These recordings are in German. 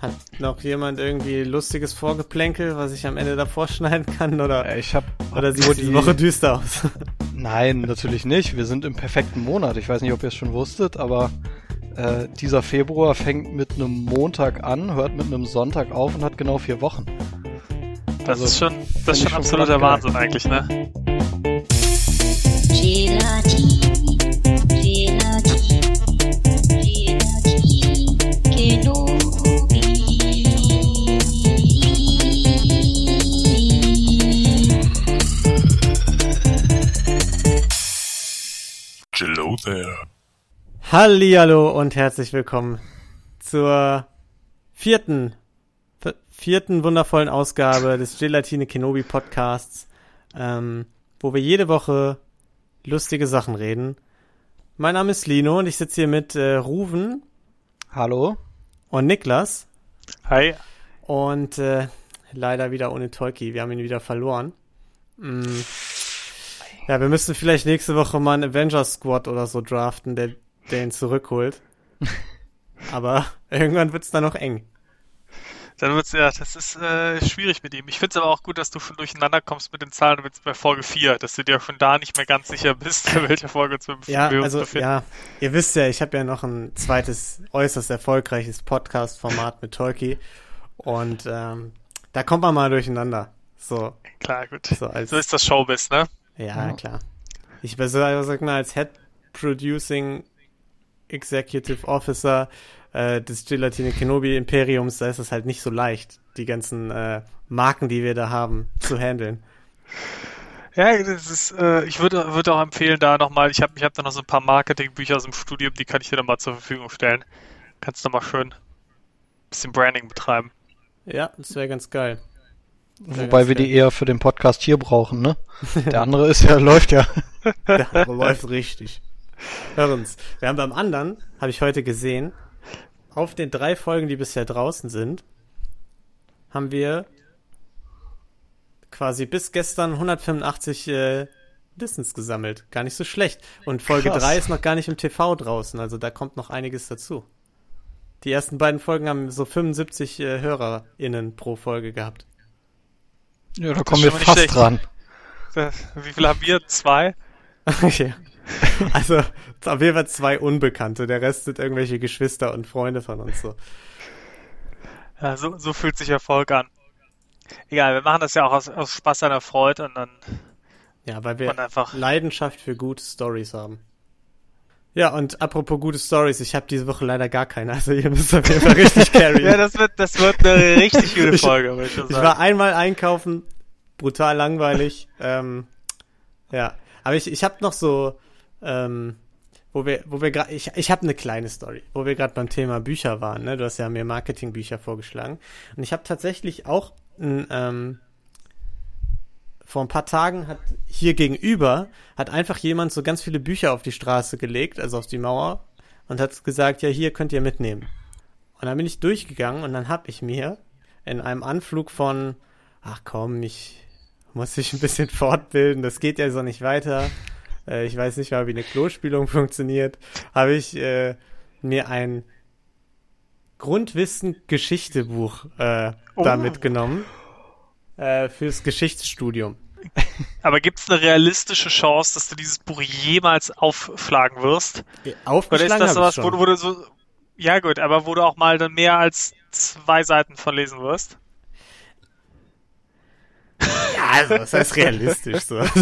Hat noch jemand irgendwie lustiges Vorgeplänkel, was ich am Ende davor schneiden kann? Oder, Äh, Ich hab, oder sieht die Woche düster aus? Nein, natürlich nicht. Wir sind im perfekten Monat. Ich weiß nicht, ob ihr es schon wusstet, aber äh, dieser Februar fängt mit einem Montag an, hört mit einem Sonntag auf und hat genau vier Wochen. Das Also, ist schon, das ist schon absoluter geil. Wahnsinn eigentlich, ne? There. Hallihallo und herzlich willkommen zur vierten, vierten wundervollen Ausgabe des Gelatine Kenobi Podcasts, ähm, wo wir jede Woche lustige Sachen reden. Mein Name ist Lino und ich sitze hier mit äh, Ruven Hallo? und Niklas Hi. und äh, leider wieder ohne Tolki. Wir haben ihn wieder verloren. Mm. Ja, wir müssen vielleicht nächste Woche mal einen Avengers Squad oder so draften, der, der ihn zurückholt. Aber irgendwann wird's dann noch eng. Dann wird's, ja, das ist äh, schwierig mit ihm. Ich find's aber auch gut, dass du schon durcheinander kommst mit den Zahlen jetzt bei Folge 4, dass du dir schon da nicht mehr ganz sicher bist, in welcher Folge uns Ja, wir uns also befinden. ja, ihr wisst ja, ich habe ja noch ein zweites äußerst erfolgreiches Podcast-Format mit Tolki und ähm, da kommt man mal durcheinander. So, Klar, gut. so als So ist das Showbiz, ne? Ja, Ja. klar. Ich sag mal, als Head Producing Executive Officer äh, des Gelatine Kenobi Imperiums, da ist es halt nicht so leicht, die ganzen äh, Marken, die wir da haben, zu handeln. Ja, das ist, äh, ich würde würde auch empfehlen, da nochmal, ich habe ich hab da noch so ein paar Marketingbücher aus dem Studium, die kann ich dir dann mal zur Verfügung stellen. Kannst du mal schön ein bisschen Branding betreiben. Ja, das wäre ganz geil. Wobei wir die eher für den Podcast hier brauchen, ne? Der andere ist ja, läuft ja. Der andere läuft richtig. Hör uns. Wir haben beim anderen, habe ich heute gesehen, auf den drei Folgen, die bisher draußen sind, haben wir quasi bis gestern 185 äh, Listens gesammelt. Gar nicht so schlecht. Und Folge Krass. 3 ist noch gar nicht im TV draußen, also da kommt noch einiges dazu. Die ersten beiden Folgen haben so 75 äh, HörerInnen pro Folge gehabt. Ja, da kommen wir fast schlecht. dran. Wie viel haben wir? Zwei? ja. Also, auf jeden Fall zwei Unbekannte. Der Rest sind irgendwelche Geschwister und Freunde von uns so. Ja, so, so fühlt sich Erfolg an. Egal, wir machen das ja auch aus, aus Spaß an der Freude und dann Ja, weil wir einfach. Leidenschaft für gute Stories haben. Ja, und apropos gute Stories, ich habe diese Woche leider gar keine, also ihr müsst auf jeden Fall richtig carryen. Ja, das wird, das wird eine richtig gute Ich- Folge, würde ich schon ich sagen. war einmal einkaufen, brutal langweilig. ähm, ja, aber ich, ich habe noch so, ähm, wo wir, wo wir gerade, ich, ich habe eine kleine Story, wo wir gerade beim Thema Bücher waren. Ne? Du hast ja mir Marketingbücher vorgeschlagen und ich habe tatsächlich auch ein, ähm, vor ein paar Tagen hat hier gegenüber hat einfach jemand so ganz viele Bücher auf die Straße gelegt, also auf die Mauer und hat gesagt, ja hier könnt ihr mitnehmen. Und dann bin ich durchgegangen und dann habe ich mir in einem Anflug von, ach komm, ich muss mich ein bisschen fortbilden, das geht ja so nicht weiter. Äh, ich weiß nicht mal, wie eine Klospülung funktioniert. Habe ich äh, mir ein Grundwissen-Geschichte-Buch äh, da Oh. mitgenommen äh, fürs Geschichtsstudium. Aber gibt es eine realistische Chance, dass du dieses Buch jemals aufschlagen wirst? Oder ist Aufgeschlagen das habe ich sowas, wo, du- wo du so. Ja, gut, aber wo du auch mal dann mehr als zwei Seiten von lesen wirst? Ja, also, das heißt realistisch so.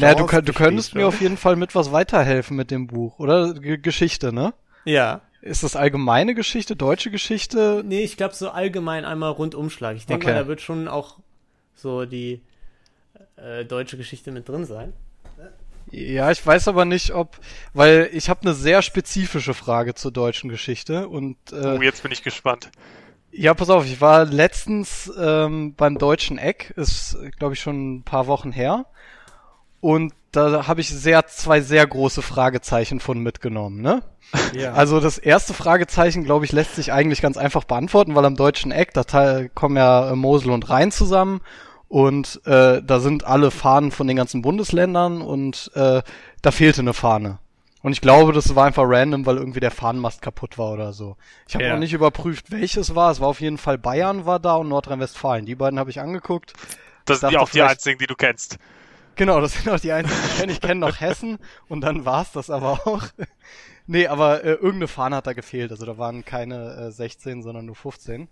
Na, du, du könntest mir auf jeden Fall mit was weiterhelfen mit dem Buch, oder? G Geschichte, ne? Ja. Ist das allgemeine Geschichte, deutsche Geschichte? Nee, ich glaube so allgemein einmal Rundumschlag. Ich denke Okay. mal, da wird schon auch so die äh, deutsche Geschichte mit drin sein. Ja, ich weiß aber nicht, ob, weil ich habe eine sehr spezifische Frage zur deutschen Geschichte und äh, Oh, jetzt bin ich gespannt. ja, pass auf, ich war letztens ähm, beim deutschen Eck, ist glaube ich schon ein paar Wochen her und da habe ich sehr zwei sehr große Fragezeichen von mitgenommen, ne? Ja. Also das erste Fragezeichen, glaube ich, lässt sich eigentlich ganz einfach beantworten, weil am deutschen Eck, da teil- kommen ja äh, Mosel und Rhein zusammen und äh, da sind alle Fahnen von den ganzen Bundesländern und äh, da fehlte eine Fahne. Und ich glaube, das war einfach random, weil irgendwie der Fahnenmast kaputt war oder so. Ich habe Ja. auch nicht überprüft, welches war. Es war auf jeden Fall Bayern war da und Nordrhein-Westfalen. Die beiden habe ich angeguckt. Das sind ja auch die einzigen, die du kennst. Genau, das sind auch die einzigen, die ich kenne. Ich kenne noch Hessen und dann war's das aber auch. Nee, aber äh, irgendeine Fahne hat da gefehlt. Also da waren keine äh, 16, sondern nur 15.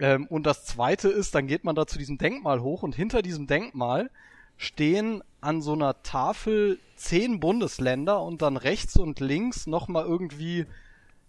Ähm, und das zweite ist, dann geht man da zu diesem Denkmal hoch und hinter diesem Denkmal stehen an so einer Tafel zehn Bundesländer und dann rechts und links nochmal irgendwie,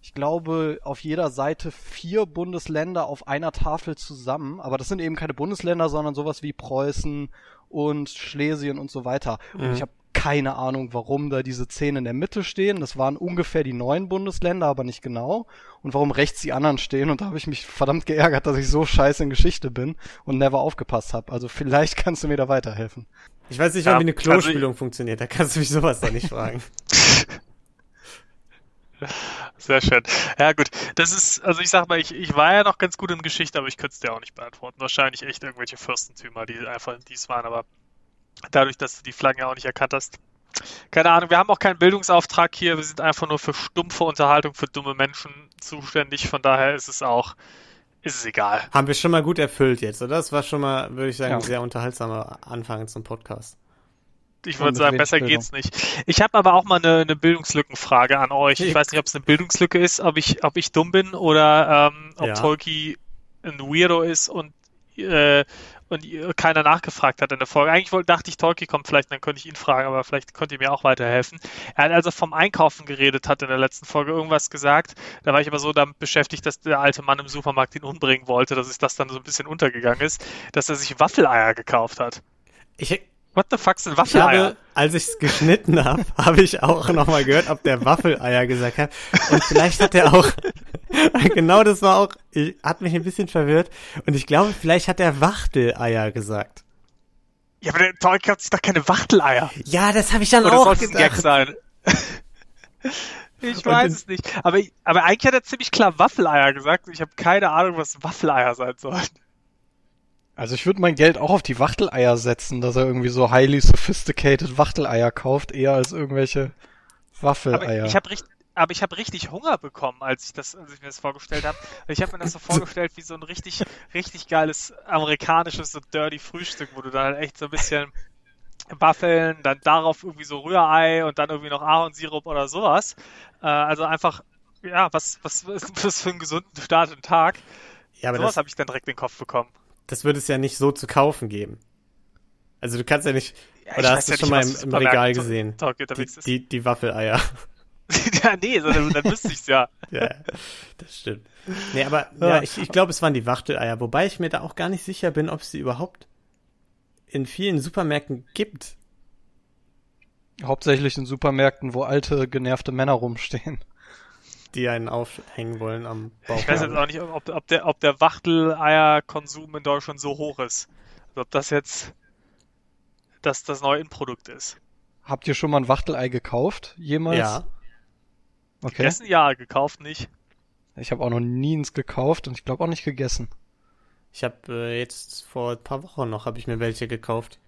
ich glaube, auf jeder Seite vier Bundesländer auf einer Tafel zusammen. Aber das sind eben keine Bundesländer, sondern sowas wie Preußen und Schlesien und so weiter. Und Mhm. ich habe keine Ahnung, warum da diese zehn in der Mitte stehen. Das waren ungefähr die neun Bundesländer, aber nicht genau. Und warum rechts die anderen stehen. Und da habe ich mich verdammt geärgert, dass ich so scheiße in Geschichte bin und never aufgepasst habe. Also vielleicht kannst du mir da weiterhelfen. Ich weiß nicht Ja, mal, wie eine also Klospülung funktioniert. Da kannst du mich sowas doch nicht fragen. Sehr schön. Ja, gut. Das ist, also ich sag mal, ich, ich war ja noch ganz gut in Geschichte, aber ich könnte es dir auch nicht beantworten. Wahrscheinlich echt irgendwelche Fürstentümer, die einfach dies waren, aber dadurch, dass du die Flaggen ja auch nicht erkannt hast. Keine Ahnung, wir haben auch keinen Bildungsauftrag hier, wir sind einfach nur für stumpfe Unterhaltung für dumme Menschen zuständig, von daher ist es auch, ist es egal. Haben wir schon mal gut erfüllt jetzt, oder? Das war schon mal, würde ich sagen, Ja. ein sehr unterhaltsamer Anfang zum Podcast. Ich würde sagen, besser geht's nicht. Ich habe aber auch mal eine, eine Bildungslückenfrage an euch. Ich Ich- weiß nicht, ob es eine Bildungslücke ist, ob ich, ob ich dumm bin oder ähm, ob Ja. Tolki ein Weirdo ist und, äh, und keiner nachgefragt hat in der Folge. Eigentlich dachte ich, Tolki kommt vielleicht, dann könnte ich ihn fragen, aber vielleicht könnt ihr mir auch weiterhelfen. Er hat also vom Einkaufen geredet, hat in der letzten Folge irgendwas gesagt. Da war ich aber so damit beschäftigt, dass der alte Mann im Supermarkt ihn umbringen wollte, dass es das dann so ein bisschen untergegangen ist, dass er sich Waffeleier gekauft hat. Ich, What the fuck sind ich Waffeleier? habe, als ich es geschnitten habe, habe ich auch nochmal gehört, ob der Waffeleier gesagt hat. Und vielleicht hat er auch, genau das war auch, ich, hat mich ein bisschen verwirrt. Und ich glaube, vielleicht hat er Wachteleier gesagt. Ja, aber der Tolki hat sich doch keine Wachteleier. Ja, das habe ich dann Oder auch soll es ein Gag gedacht. sein? ich weiß es nicht. Aber, aber eigentlich hat er ziemlich klar Waffeleier gesagt. Ich habe keine Ahnung, was Waffeleier sein sollen. Also ich würde mein Geld auch auf die Wachteleier setzen, dass er irgendwie so highly sophisticated Wachteleier kauft, eher als irgendwelche Aber Waffeleier. ich habe richtig, aber ich habe richtig Hunger bekommen, als ich das, als ich mir das vorgestellt habe. Ich habe mir das so vorgestellt wie so ein richtig, richtig geiles amerikanisches so dirty Frühstück, wo du dann halt echt so ein bisschen Waffeln, dann darauf irgendwie so Rührei und dann irgendwie noch Ahornsirup oder sowas. Äh, also einfach, ja, was, was, was für einen gesunden Start in den Tag. Ja, aber sowas das, habe ich dann direkt in den Kopf bekommen. Das wird es ja nicht so zu kaufen geben. Also du kannst ja nicht, Ja, ich oder hast du ja schon nicht, mal im, im Regal to- gesehen? Die, die, die Waffeleier. ja, nee, sondern dann wüsste ich's ja. Ja, das stimmt. Nee, aber ja, ich, ich glaube, es waren die Wachteleier, wobei ich mir da auch gar nicht sicher bin, ob es sie überhaupt in vielen Supermärkten gibt. Hauptsächlich in Supermärkten, wo alte, genervte Männer rumstehen. Die einen aufhängen wollen am Bauch. Ich weiß jetzt auch nicht, ob, ob der, ob der Wachteleier-Konsum in Deutschland so hoch ist. Also ob das jetzt das, das neue Inprodukt ist. Habt ihr schon mal ein Wachtelei gekauft? Jemals? Ja, Okay. Gegessen ja, gekauft nicht. Ich habe auch noch nie eins gekauft und ich glaube auch nicht gegessen. ich habe äh, jetzt vor ein paar Wochen noch habe ich mir welche gekauft.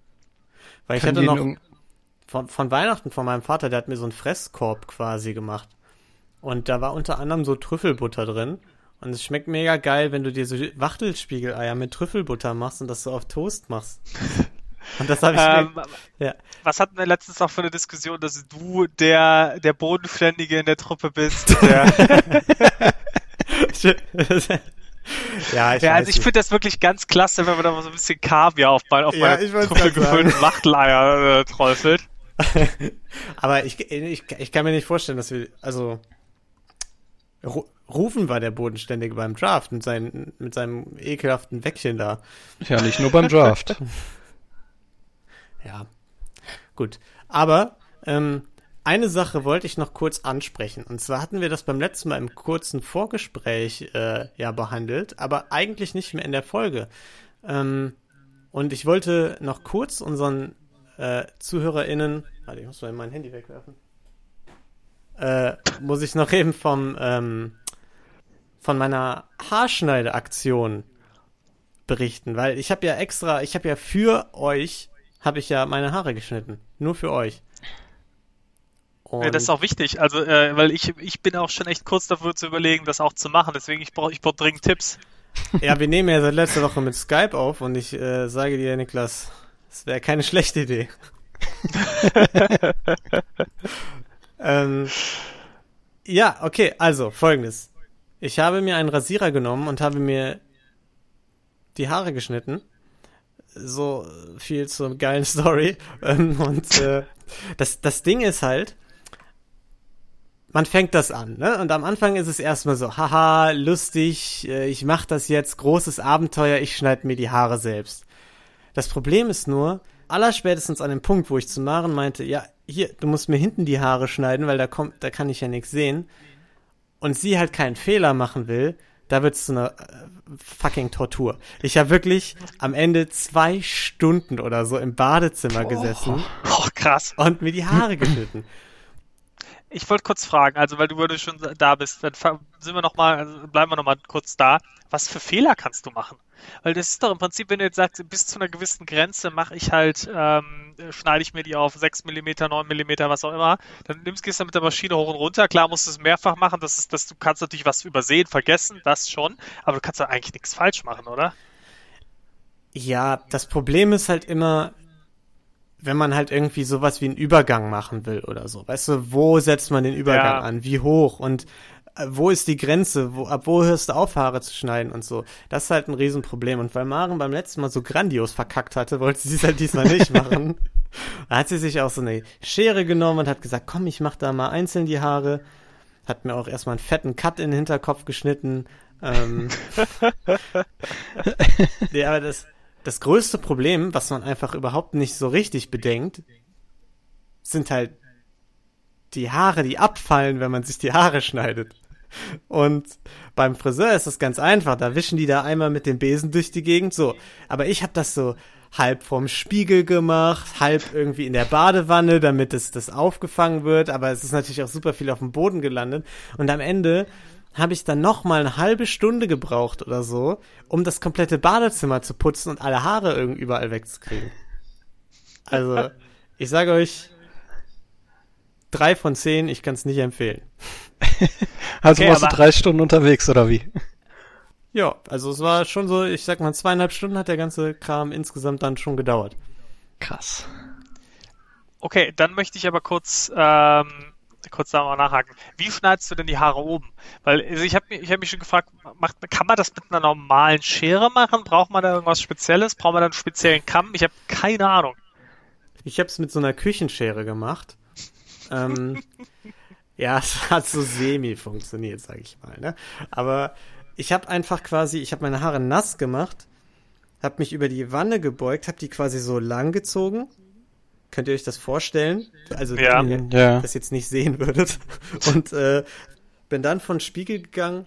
Weil ich Kann hatte die noch von, von Weihnachten von meinem Vater, der hat mir so einen Fresskorb quasi gemacht. Und da war unter anderem so Trüffelbutter drin. Und es schmeckt mega geil, wenn du dir so Wachtelspiegeleier mit Trüffelbutter machst und das so auf Toast machst. Und das habe ich Ähm, mir, ja. was hatten wir letztens noch für eine Diskussion, dass du der, der Bodenständige in der Truppe bist? Der, ja, ich ja, also ich finde das wirklich ganz klasse, wenn man da mal so ein bisschen Kaviar auf, mein, auf Ja, meine ich wollt's Truppe grad sagen. gefüllten Wachteleier äh, träufelt. Aber ich, ich, ich kann mir nicht vorstellen, dass wir, also Rufen war der Bodenständige beim Draft mit, seinen, mit seinem ekelhaften Wäckchen da. Ja, nicht nur beim Draft. Ja, gut. Aber ähm, eine Sache wollte ich noch kurz ansprechen. Und zwar hatten wir das beim letzten Mal im kurzen Vorgespräch äh, ja behandelt, aber eigentlich nicht mehr in der Folge. Ähm, und ich wollte noch kurz unseren äh, ZuhörerInnen, warte, ich muss mal mein Handy wegwerfen. Äh, muss ich noch eben vom ähm, von meiner Haarschneideaktion berichten, weil ich habe ja extra, ich habe ja für euch habe ich ja meine Haare geschnitten, nur für euch. Und Ja, das ist auch wichtig, also äh, weil ich, ich bin auch schon echt kurz dafür zu überlegen, das auch zu machen. Deswegen ich brauche ich brauch dringend Tipps. ja, wir nehmen ja seit letzter Woche mit Skype auf und ich äh, sage dir, Niklas, es wäre keine schlechte Idee. ähm, ja, okay, also folgendes. Ich habe mir einen Rasierer genommen und habe mir die Haare geschnitten. So viel zur geilen Story. Ähm, und äh, das, das Ding ist halt, man fängt das an, ne? Und am Anfang ist es erstmal so, haha, lustig, äh, ich mach das jetzt, großes Abenteuer, ich schneide mir die Haare selbst. Das Problem ist nur, allerspätestens an dem Punkt, wo ich zu Maren meinte, ja, hier, du musst mir hinten die Haare schneiden, weil da kommt, da kann ich ja nichts sehen. Und sie halt keinen Fehler machen will, da wird's zu einer äh, fucking Tortur. Ich habe wirklich am Ende zwei Stunden oder so im Badezimmer gesessen Oh, krass. und mir die Haare geschnitten. Ich wollte kurz fragen, also weil du du schon da bist, dann sind wir noch mal, also bleiben wir noch mal kurz da. Was für Fehler kannst du machen? Weil das ist doch im Prinzip, wenn du jetzt sagst, bis zu einer gewissen Grenze mache ich halt, ähm, schneide ich mir die auf 6 mm, 9 mm, was auch immer, dann nimmst gehst du mit der Maschine hoch und runter. Klar musst du es mehrfach machen, das ist, das, du kannst natürlich was übersehen, vergessen, das schon, aber du kannst da eigentlich nichts falsch machen, oder? Ja, das Problem ist halt immer, wenn man halt irgendwie sowas wie einen Übergang machen will oder so. Weißt du, wo setzt man den Übergang Ja. an? Wie hoch? Und äh, wo ist die Grenze? Wo, ab wo hörst du auf, Haare zu schneiden und so? Das ist halt ein Riesenproblem. Und weil Maren beim letzten Mal so grandios verkackt hatte, wollte sie es halt diesmal nicht machen. Da hat sie sich auch so eine Schere genommen und hat gesagt, komm, ich mach da mal einzeln die Haare. Hat mir auch erstmal einen fetten Cut in den Hinterkopf geschnitten. Ähm, nee, aber das, das größte Problem, was man einfach überhaupt nicht so richtig bedenkt, sind halt die Haare, die abfallen, wenn man sich die Haare schneidet. Und beim Friseur ist das ganz einfach, da wischen die da einmal mit dem Besen durch die Gegend, so. Aber ich habe das so halb vorm Spiegel gemacht, halb irgendwie in der Badewanne, damit es das aufgefangen wird, aber es ist natürlich auch super viel auf dem Boden gelandet. Und am Ende habe ich dann noch mal eine halbe Stunde gebraucht oder so, um das komplette Badezimmer zu putzen und alle Haare irgendwie überall wegzukriegen. Also, ich sage euch, drei von zehn, ich kann es nicht empfehlen. Also Okay, warst du drei Stunden unterwegs, oder wie? Ja, also es war schon so, ich sag mal, zweieinhalb Stunden hat der ganze Kram insgesamt dann schon gedauert. Krass. Okay, dann möchte ich aber kurz, ähm, kurz da mal nachhaken. Wie schneidest du denn die Haare oben? Weil also ich habe mich, ich hab mich schon gefragt, macht, kann man das mit einer normalen Schere machen? Braucht man da irgendwas Spezielles? Braucht man da einen speziellen Kamm? Ich habe keine Ahnung. Ich habe es mit so einer Küchenschere gemacht. Ähm, ja, es hat so semi funktioniert, sag ich mal. Ne? Aber ich habe einfach quasi, ich habe meine Haare nass gemacht, habe mich über die Wanne gebeugt, habe die quasi so lang gezogen. Könnt ihr euch das vorstellen? Also Ja. wenn ihr Ja. das jetzt nicht sehen würdet. Und äh, bin dann vor den Spiegel gegangen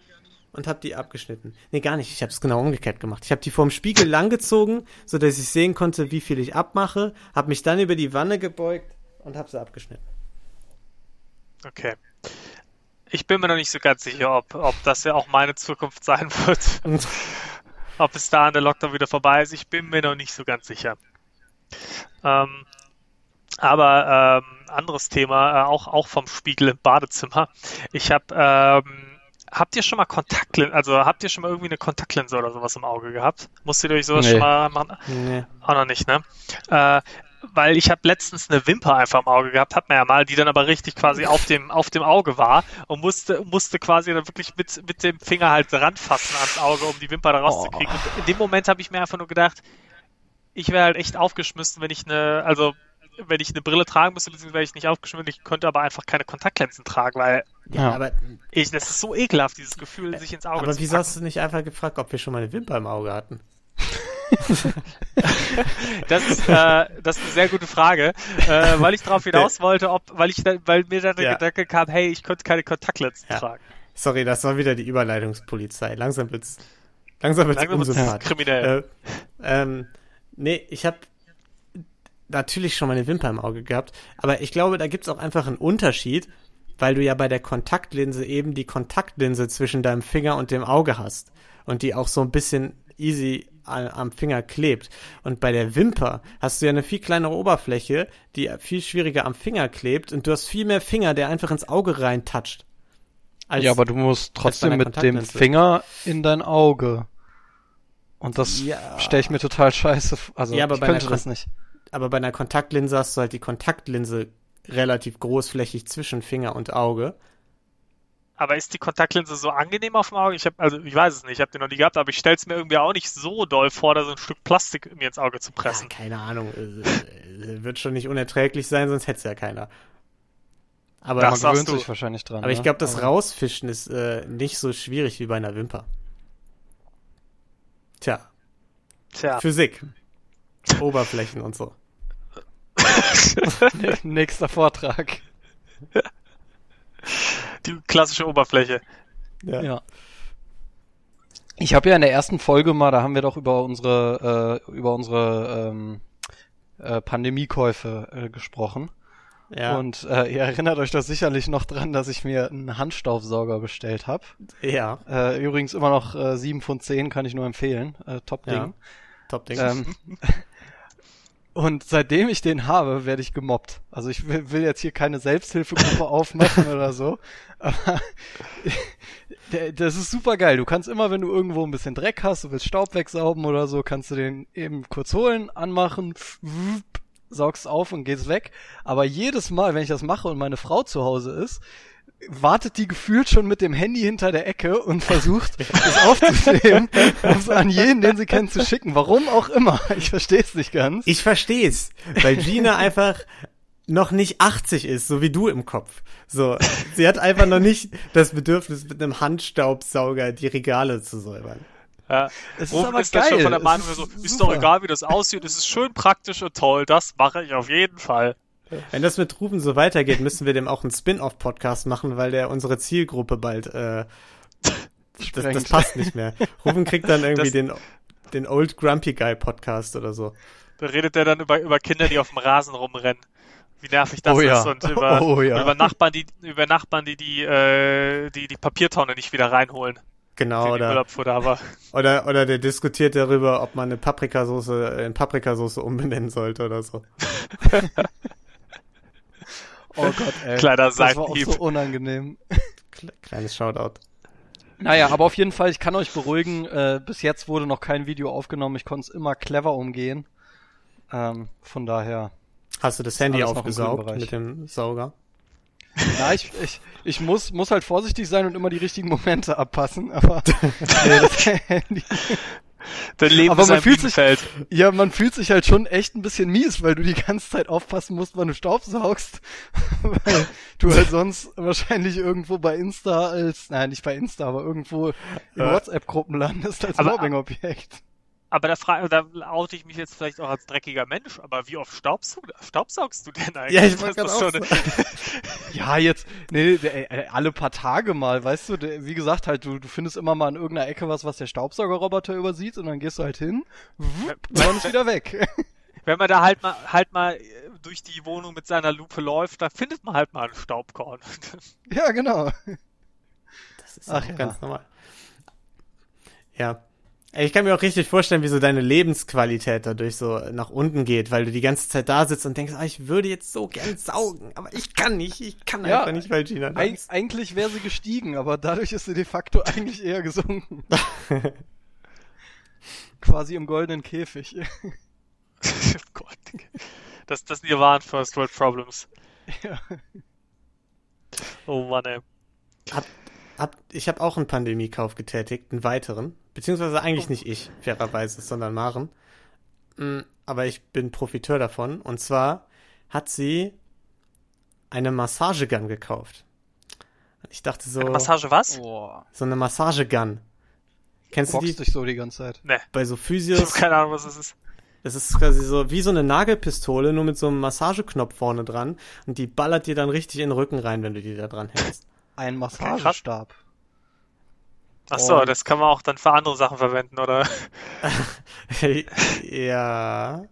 und habe die abgeschnitten. Nee, gar nicht. Ich habe es genau umgekehrt gemacht. Ich habe die vorm Spiegel langgezogen, so dass ich sehen konnte, wie viel ich abmache, habe mich dann über die Wanne gebeugt und habe sie abgeschnitten. Okay. Ich bin mir noch nicht so ganz sicher, ob, ob das ja auch meine Zukunft sein wird. Und ob bis dahin der Lockdown wieder vorbei ist. Ich bin mir noch nicht so ganz sicher. Ähm, aber ähm, anderes Thema, äh, auch, auch vom Spiegel im Badezimmer. Ich habe, ähm, habt ihr schon mal Kontaktlinsen, also habt ihr schon mal irgendwie eine Kontaktlinse oder sowas im Auge gehabt? Musstet ihr euch sowas Nee. schon mal machen? nee. Auch noch nicht, ne? Äh, weil ich habe letztens eine Wimper einfach im Auge gehabt, hat man ja mal, die dann aber richtig quasi auf dem, auf dem Auge war und musste, musste quasi dann wirklich mit, mit dem Finger halt ranfassen ans Auge, um die Wimper da rauszukriegen. Und in dem Moment habe ich mir einfach nur gedacht, ich wäre halt echt aufgeschmissen, wenn ich eine, also wenn ich eine Brille tragen müsste, beziehungsweise wäre ich nicht aufgeschmissen, ich könnte aber einfach keine Kontaktlinsen tragen, weil Ja, aber, ich, das ist so ekelhaft, dieses Gefühl, sich ins Auge aber zu wieso hast du nicht einfach gefragt, ob wir schon mal eine Wimper im Auge hatten? Das ist, äh, das ist eine sehr gute Frage, äh, weil ich darauf hinaus wollte, ob, weil ich, weil mir dann der Ja. Gedanke kam, hey, ich könnte keine Kontaktlinsen Ja. tragen. Sorry, das war wieder die Überleitungspolizei. Langsam wird's, langsam wird's Langsam wird's kriminell. Äh, ähm, nee, ich habe natürlich schon meine Wimper im Auge gehabt, aber ich glaube, da gibt's auch einfach einen Unterschied, weil du ja bei der Kontaktlinse eben die Kontaktlinse zwischen deinem Finger und dem Auge hast und die auch so ein bisschen easy am Finger klebt. Und bei der Wimper hast du ja eine viel kleinere Oberfläche, die viel schwieriger am Finger klebt und du hast viel mehr Finger, der einfach ins Auge rein toucht. Als- ja, aber du musst trotzdem mit dem. Finger in dein Auge. Und das Ja. stelle ich mir total scheiße. Also Ja, aber ich könnte das nicht. Aber bei einer Kontaktlinse hast du halt die Kontaktlinse relativ großflächig zwischen Finger und Auge. Aber ist die Kontaktlinse so angenehm auf dem Auge? Ich habe, also ich weiß es nicht, ich habe die noch nie gehabt, aber ich stelle es mir irgendwie auch nicht so doll vor, da so ein Stück Plastik mir ins Auge zu Ja, pressen. keine Ahnung. Wird schon nicht unerträglich sein, sonst hätte es ja keiner. Aber, Das Man gewöhnt du. sich wahrscheinlich dran. aber ich ne? glaube, das Aber- Rausfischen ist äh, nicht so schwierig wie bei einer Wimper. Tja, Tja. Physik. Oberflächen und so. Nächster Vortrag. Die klassische Oberfläche. Ja. Ja. Ich habe ja in der ersten Folge mal, da haben wir doch über unsere äh, über unsere ähm, äh, Pandemiekäufe äh, gesprochen. Ja. Und äh, ihr erinnert euch doch sicherlich noch dran, dass ich mir einen Handstaubsauger bestellt habe. ja. Äh, übrigens immer noch äh, 7 von 10, kann ich nur empfehlen. Äh, top Ding. Ja. Top Ding. Ähm, und seitdem ich den habe, werde ich gemobbt. Also ich will, will jetzt hier keine Selbsthilfegruppe aufmachen oder so. Aber das ist super geil. Du kannst immer, wenn du irgendwo ein bisschen Dreck hast, du willst Staub wegsaugen oder so, kannst du den eben kurz holen, anmachen, saugst auf und gehst weg. Aber jedes Mal, wenn ich das mache und meine Frau zu Hause ist, wartet die gefühlt schon mit dem Handy hinter der Ecke und versucht, es aufzunehmen, um es an jeden, den sie kennt, zu schicken. Warum auch immer. Ich verstehe es nicht ganz. Ich versteh's, weil Gina einfach noch nicht 80 ist, so wie du im Kopf. So, sie hat einfach noch nicht das Bedürfnis, mit einem Handstaubsauger die Regale zu säubern. Ja. Es ist aber ist da schon geil. von der Es Meinung, ist so, ist doch egal, wie das aussieht, es ist schön praktisch und toll, das mache ich auf jeden Fall. Wenn das mit Ruben so weitergeht, müssen wir dem auch einen Spin-off-Podcast machen, weil der unsere Zielgruppe bald, äh, das, das passt nicht mehr. Ruben kriegt dann irgendwie Das- den, den Old Grumpy Guy Podcast oder so. Da redet er dann über, über Kinder, die auf dem Rasen rumrennen. Wie nervig das Oh ja. ist und über, Oh ja. über Nachbarn, die über Nachbarn, die die, äh, die die Papiertonne nicht wieder reinholen, Genau, oder, oder, oder der diskutiert darüber, ob man eine Paprikasauce in Paprikasauce umbenennen sollte oder so. Oh Gott, ey. Kleiner das war auch Seitenhieb. so unangenehm. Kle- Kleines Shoutout. Naja, aber auf jeden Fall, ich kann euch beruhigen, äh, bis jetzt wurde noch kein Video aufgenommen. Ich konnte es immer clever umgehen. Ähm, von daher. Hast du das Handy aufgesaugt Bereich. mit dem Sauger? Ja, ich, ich, ich muss, muss halt vorsichtig sein und immer die richtigen Momente abpassen, aber nee, das Handy. Dein Leben Aber ist man fühlt sich- Minenfeld. Ja, man fühlt sich halt schon echt ein bisschen mies, weil du die ganze Zeit aufpassen musst, wann du staubsaugst. weil du halt sonst wahrscheinlich irgendwo bei Insta als, nein, nicht bei Insta, aber irgendwo in Ja. WhatsApp-Gruppen landest als Mobbing-Objekt. Aber da, fra da oute ich mich jetzt vielleicht auch als dreckiger Mensch, aber wie oft staubsaug staubsaugst du denn eigentlich? Ja, ich Das wollte gerade auch schon- Ja, jetzt, nee, der- äh, alle paar Tage mal, weißt du, wie gesagt, halt, du, du findest immer mal in irgendeiner Ecke was, was der Staubsaugerroboter übersieht und dann gehst du halt hin, wupp, dann ist wieder weg. Wenn man da halt mal halt mal äh, durch die Wohnung mit seiner Lupe läuft, da findet man halt mal einen Staubkorn. ja, genau. Das ist Ach auch ja. ganz normal. Ja. Ey, Ich kann mir auch richtig vorstellen, wie so deine Lebensqualität dadurch so nach unten geht, weil du die ganze Zeit da sitzt und denkst, ah, ich würde jetzt so gern saugen, aber ich kann nicht, ich kann Ja, einfach nicht, weil Gina da Eig ist. eigentlich wäre sie gestiegen, aber dadurch ist sie de facto eigentlich eher gesunken. Quasi im goldenen Käfig. oh Gott. Das, das sind waren First World Problems. ja. Oh Mann, ey. Hab, ich habe auch einen Pandemiekauf getätigt, einen weiteren. Beziehungsweise eigentlich nicht ich, fairerweise, sondern Maren. Mm, Aber ich bin Profiteur davon. Und zwar hat sie eine Massagegun gekauft. Ich dachte so, Eine Massage was? So eine Massagegun. Kennst du die? Boxt dich so die ganze Zeit. Ne. Bei so Ich Physios, habe keine Ahnung, was das ist. das ist quasi so wie so eine Nagelpistole, nur mit so einem Massageknopf vorne dran. Und die ballert dir dann richtig in den Rücken rein, wenn du die da dran hältst. Ein Massagestab. Ach so, das kann man auch dann für andere Sachen verwenden, oder? ja.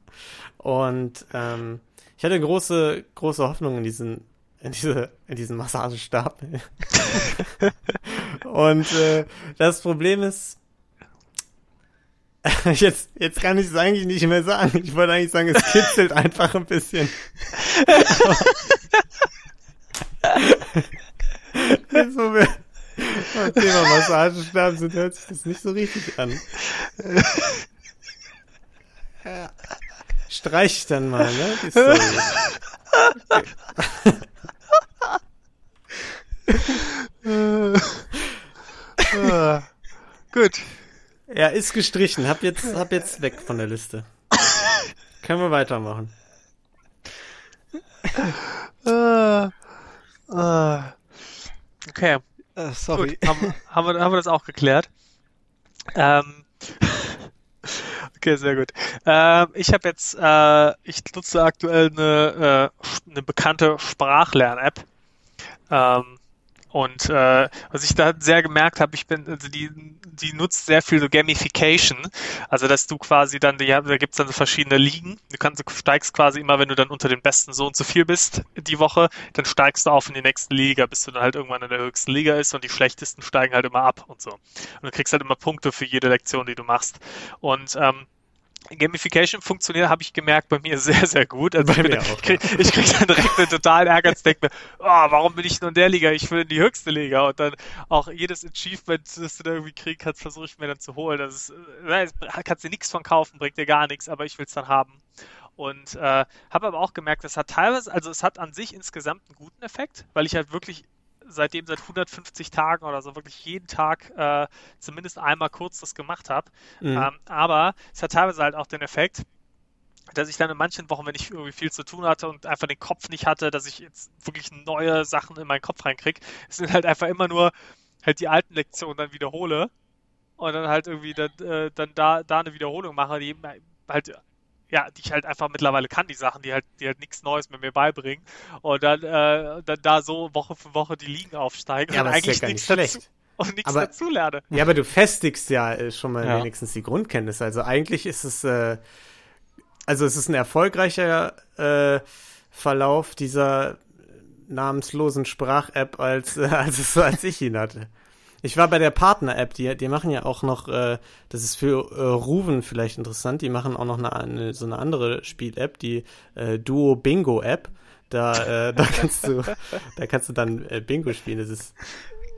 Und ähm, ich hatte große, große Hoffnung in diesen, in diese, in diesen Massagestab. Und äh, das Problem ist, Jetzt, jetzt kann ich es eigentlich nicht mehr sagen. Ich wollte eigentlich sagen, es kitzelt einfach ein bisschen. Jetzt, wo wir beim Thema Massagestab sind, hört sich das nicht so richtig an. Streich ich dann mal, ne? Die Story. Ah, gut. Ja, ist gestrichen. Hab jetzt, hab jetzt weg von der Liste. Können wir weitermachen. Ah, ah. Okay, Äh, sorry. gut. Haben, haben, wir, haben wir das auch geklärt? Ähm, okay, sehr gut. Ähm, ich habe jetzt, äh, ich nutze aktuell eine, äh, eine bekannte Sprachlern-App. Ähm, und äh, was ich da sehr gemerkt habe, ich bin, also die, die nutzt sehr viel so Gamification. Also dass du quasi dann, die, da gibt's dann so verschiedene Ligen. Du kannst, du steigst quasi immer, wenn du dann unter den besten so und so viel bist die Woche, dann steigst du auf in die nächste Liga, bis du dann halt irgendwann in der höchsten Liga ist und die schlechtesten steigen halt immer ab und so. Und du kriegst halt immer Punkte für jede Lektion, die du machst. Und ähm, Gamification funktioniert, habe ich gemerkt, bei mir sehr, sehr gut. Also ich, bin- auch, krieg, ich krieg dann direkt einen totalen Ärger und denke mir, oh, warum bin ich nur in der Liga? Ich will in die höchste Liga. Und dann auch jedes Achievement, das du da irgendwie kriegen kannst, versuche ich mir dann zu holen. Das ist, äh, kannst du nichts von kaufen, bringt dir gar nichts, aber ich will es dann haben. Und äh, habe aber auch gemerkt, es hat teilweise, also es hat an sich insgesamt einen guten Effekt, weil ich halt wirklich seitdem seit 150 Tagen oder so wirklich jeden Tag äh, zumindest einmal kurz das gemacht habe. Mhm. Ähm, aber es hat teilweise halt auch den Effekt, dass ich dann in manchen Wochen, wenn ich irgendwie viel zu tun hatte und einfach den Kopf nicht hatte, dass ich jetzt wirklich neue Sachen in meinen Kopf reinkriege. Es sind halt einfach immer nur halt die alten Lektionen dann wiederhole und dann halt irgendwie dann, äh, dann da, da eine Wiederholung mache, die halt ja, die ich halt einfach mittlerweile kann, die Sachen, die halt, die halt nichts Neues mit mir beibringen. Und dann, äh, dann da so Woche für Woche die Ligen aufsteigen Ja, und ja eigentlich gar nichts nicht dazu schlecht. und nichts Aber- dazu lerne. Ja, aber du festigst ja äh, schon mal Ja. wenigstens die Grundkenntnisse. Also eigentlich ist es, äh, also es ist ein erfolgreicher äh, Verlauf dieser namenslosen Sprach-App, als, äh, als, es, als ich ihn hatte. Ich war bei der Partner-App, die, die machen ja auch noch, äh, das ist für äh, Ruven vielleicht interessant, die machen auch noch eine, eine, so eine andere Spiel-App, die äh, Duo Bingo-App. Da, äh, da kannst du, da kannst du dann äh, Bingo spielen. Das ist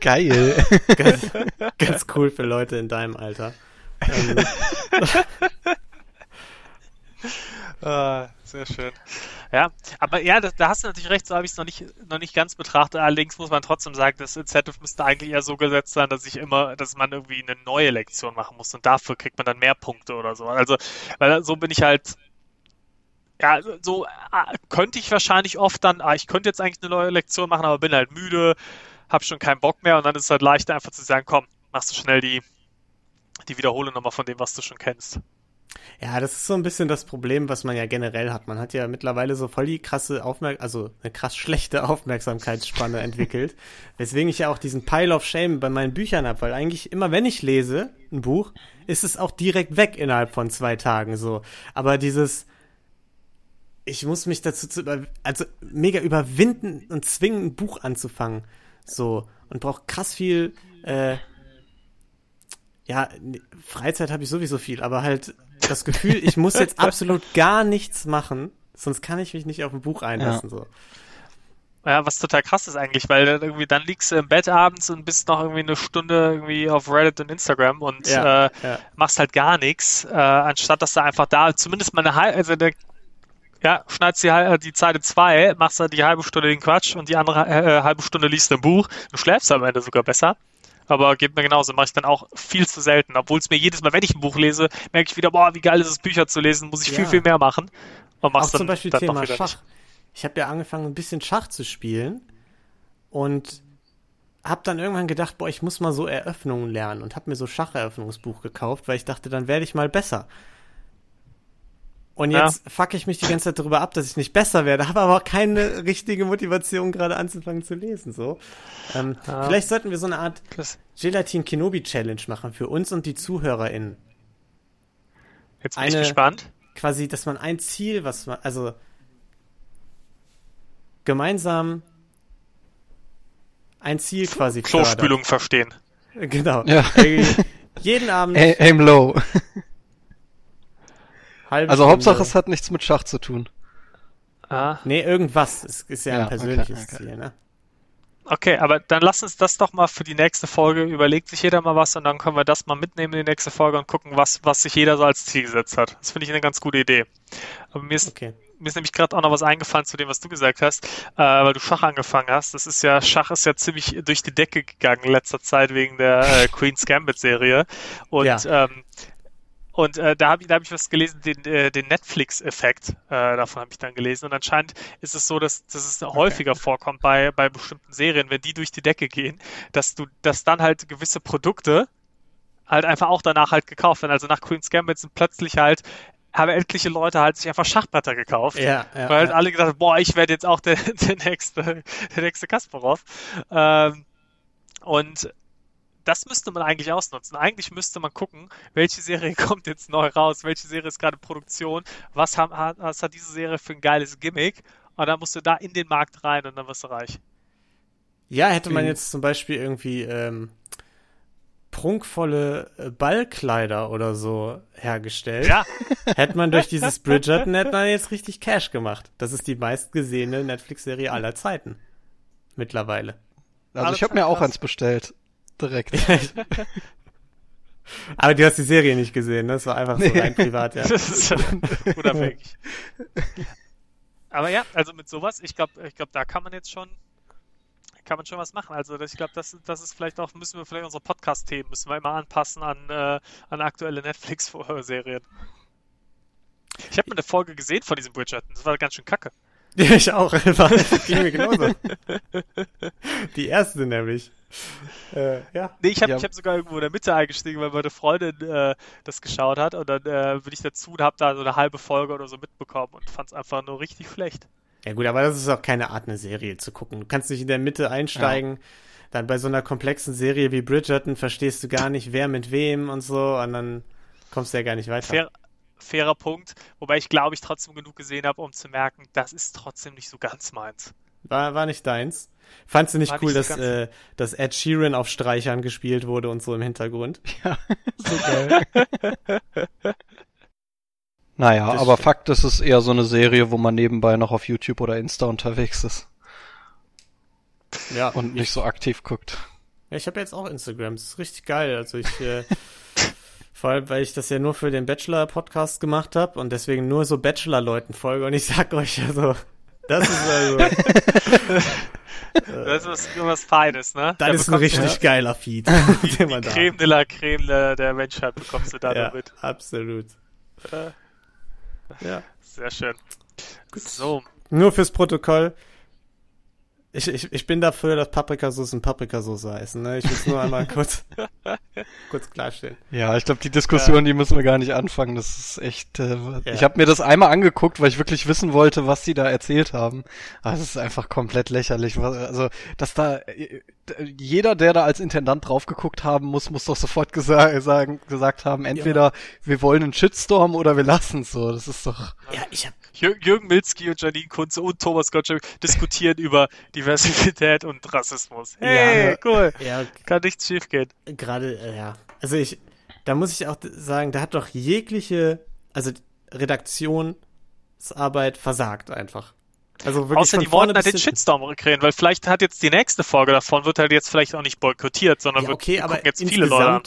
Geil. ganz, ganz cool für Leute in deinem Alter. Ähm, Ah, sehr schön. Ja, aber ja, da, da hast du natürlich recht, so habe ich es noch nicht, noch nicht ganz betrachtet. Allerdings muss man trotzdem sagen, das Incentive müsste eigentlich eher so gesetzt sein, dass ich immer, dass man irgendwie eine neue Lektion machen muss und dafür kriegt man dann mehr Punkte oder so. Also, weil so bin ich halt, ja, so ah, könnte ich wahrscheinlich oft dann, ah, ich könnte jetzt eigentlich eine neue Lektion machen, aber bin halt müde, hab schon keinen Bock mehr und dann ist es halt leichter einfach zu sagen, komm, machst du schnell die, die Wiederholung nochmal von dem, was du schon kennst. Ja, das ist so ein bisschen das Problem, was man ja generell hat. Man hat ja mittlerweile so voll die krasse Aufmerk also eine krass schlechte Aufmerksamkeitsspanne entwickelt. Weswegen ich ja auch diesen Pile of Shame bei meinen Büchern habe, weil eigentlich immer, wenn ich lese, ein Buch, ist es auch direkt weg innerhalb von zwei Tagen so. Aber dieses, ich muss mich dazu zu, über- also mega überwinden und zwingen, ein Buch anzufangen. So. Und braucht krass viel, äh, ja, Freizeit habe ich sowieso viel, aber halt das Gefühl, ich muss jetzt absolut gar nichts machen, sonst kann ich mich nicht auf ein Buch einlassen. So. Ja, was total krass ist eigentlich, weil dann irgendwie dann liegst du im Bett abends und bist noch irgendwie eine Stunde irgendwie auf Reddit und Instagram und Ja, äh, ja. machst halt gar nichts, äh, anstatt dass du einfach da zumindest mal eine halbe, also der, ja, schneidest die, hal- die Zeit in zwei, machst dann die halbe Stunde den Quatsch und die andere äh, halbe Stunde liest ein Buch. Du schläfst am Ende sogar besser. Aber geht mir genauso, mache ich dann auch viel zu selten. Obwohl es mir jedes Mal, wenn ich ein Buch lese, merke ich wieder, boah, wie geil ist es, Bücher zu lesen, muss ich viel, Ja. viel mehr machen. Und mach's Auch dann, zum Beispiel dann Thema Schach. nicht. Ich habe ja angefangen, ein bisschen Schach zu spielen und habe dann irgendwann gedacht, boah, ich muss mal so Eröffnungen lernen und habe mir so Schacheröffnungsbuch gekauft, weil ich dachte, dann werde ich mal besser. Und Ja. jetzt fuck ich mich die ganze Zeit darüber ab, dass ich nicht besser werde, habe aber auch keine richtige Motivation, gerade anzufangen zu lesen. So, ähm, Ja. vielleicht sollten wir so eine Art Gelatin Kenobi Challenge machen für uns und die ZuhörerInnen. jetzt bin ich Eine- gespannt. quasi, dass man ein Ziel, was man, also gemeinsam ein Ziel quasi Klospülung verstehen. Genau. Ja. Irgendwie jeden Abend, Aim low. Halbe Also Stunde. Hauptsache, es hat nichts mit Schach zu tun. Ah, Nee, irgendwas. Es ist ja, Ja, ein persönliches okay, okay. Ziel, ne? okay, aber dann lass uns das doch mal für die nächste Folge. Überlegt sich jeder mal was und dann können wir das mal mitnehmen in die nächste Folge und gucken, was, was sich jeder so als Ziel gesetzt hat. Das finde ich eine ganz gute Idee. Aber mir ist, Okay. mir ist nämlich gerade auch noch was eingefallen zu dem, was du gesagt hast, äh, weil du Schach angefangen hast. Das ist ja, Schach ist ja ziemlich durch die Decke gegangen in letzter Zeit wegen der äh, Queen's Gambit-Serie. Und Ja. ähm, und äh, da habe ich, da hab ich was gelesen, den, äh, den Netflix-Effekt, äh, davon habe ich dann gelesen. Und anscheinend ist es so, dass, dass es häufiger vorkommt bei, bei bestimmten Serien, wenn die durch die Decke gehen, dass du, dass dann halt gewisse Produkte halt einfach auch danach halt gekauft werden. Also nach Queen's Gambit sind plötzlich halt, haben etliche Leute halt sich einfach Schachbretter gekauft. Ja, ja. Weil halt ja. alle gedacht haben, boah, ich werde jetzt auch der, der nächste, der nächste Kasparov. Ähm, und das müsste man eigentlich ausnutzen. Eigentlich müsste man gucken, welche Serie kommt jetzt neu raus, welche Serie ist gerade in Produktion, was, haben, hat- was hat diese Serie für ein geiles Gimmick und dann musst du da in den Markt rein und dann wirst du reich. Ja, hätte man jetzt zum Beispiel irgendwie ähm, prunkvolle äh, Ballkleider oder so hergestellt, Ja, hätte man durch dieses Bridgerton hätte man jetzt richtig Cash gemacht. Das ist die meistgesehene Netflix-Serie aller Zeiten. Mittlerweile. Also ich habe mir auch eins bestellt. Direkt. Aber du hast die Serie nicht gesehen, ne? Das war einfach so Nee. rein privat, ja. das ist unabhängig. Aber ja, also mit sowas, ich glaube, ich glaube, da kann man jetzt schon, kann man schon was machen. Also ich glaube, das, das ist vielleicht auch, müssen wir vielleicht unsere Podcast-Themen, müssen wir immer anpassen an, äh, an aktuelle Netflix-Serien. Ich habe mal eine Folge gesehen von diesem Bridgerton, das war ganz schön kacke. Ja, ich auch. Ging mir genauso. Die erste nämlich. Äh, ja. Nee, ich habe Ja. ich hab sogar irgendwo in der Mitte eingestiegen, weil meine Freundin äh, das geschaut hat und dann äh, bin ich dazu und habe da so eine halbe Folge oder so mitbekommen und fand es einfach nur richtig schlecht. Ja gut, aber das ist auch keine Art, eine Serie zu gucken. Du kannst nicht in der Mitte einsteigen. Dann bei so einer komplexen Serie wie Bridgerton verstehst du gar nicht, wer mit wem und so. Und dann kommst du ja gar nicht weiter. Fair, fairer Punkt, wobei ich glaube, ich trotzdem genug gesehen habe, um zu merken, das ist trotzdem nicht so ganz meins. War, war nicht deins. Fandst du nicht War cool, nicht so dass, äh, dass Ed Sheeran auf Streichern gespielt wurde und so im Hintergrund? so geil. naja, Das aber stimmt. Fakt ist, es ist eher so eine Serie, wo man nebenbei noch auf YouTube oder Insta unterwegs ist Ja, und nicht so aktiv guckt. Ja, ich habe jetzt auch Instagram. Das ist richtig geil. Also ich, äh, vor allem, weil ich das ja nur für den Bachelor-Podcast gemacht habe und deswegen nur so Bachelor-Leuten folge. Und ich sag euch also, das ist also, Das ist was Feines, ne? das Da ist ein bekommst du richtig geiler Feed, den man Die da Creme de la Creme der, der Menschheit bekommst du da ja, mit. absolut. Äh, Ja. Sehr schön. So, Nur fürs Protokoll. Ich, ich, ich bin dafür, dass Paprikasauce Paprikasauce heißen. Ne? Ich es nur einmal kurz, kurz klarstellen. Ja, ich glaube, die Diskussion, die müssen wir gar nicht anfangen. Das ist echt. Äh, Ja. Ich habe mir das einmal angeguckt, weil ich wirklich wissen wollte, was sie da erzählt haben. Aber es ist einfach komplett lächerlich. Also, dass da äh, jeder, der da als Intendant drauf geguckt haben muss, muss doch sofort gesa sagen, gesagt haben, entweder wir wollen einen Shitstorm oder wir lassen es so. Das ist doch. Ja, ich hab, Jür Jürgen Milzki und Janine Kunze und Thomas Gottschalk diskutieren über Diversität und Rassismus. Hey, Ja, cool. ja, Kann nichts schiefgehen. gerade, äh, ja. Also ich, da muss ich auch sagen, da hat doch jegliche, also Redaktionsarbeit versagt einfach. Also wirklich Außer die vorne wollten halt den. Shitstorm kriegen, weil vielleicht hat jetzt die nächste Folge davon, wird halt jetzt vielleicht auch nicht boykottiert, sondern Ja, wird okay, aber jetzt viele Leute an.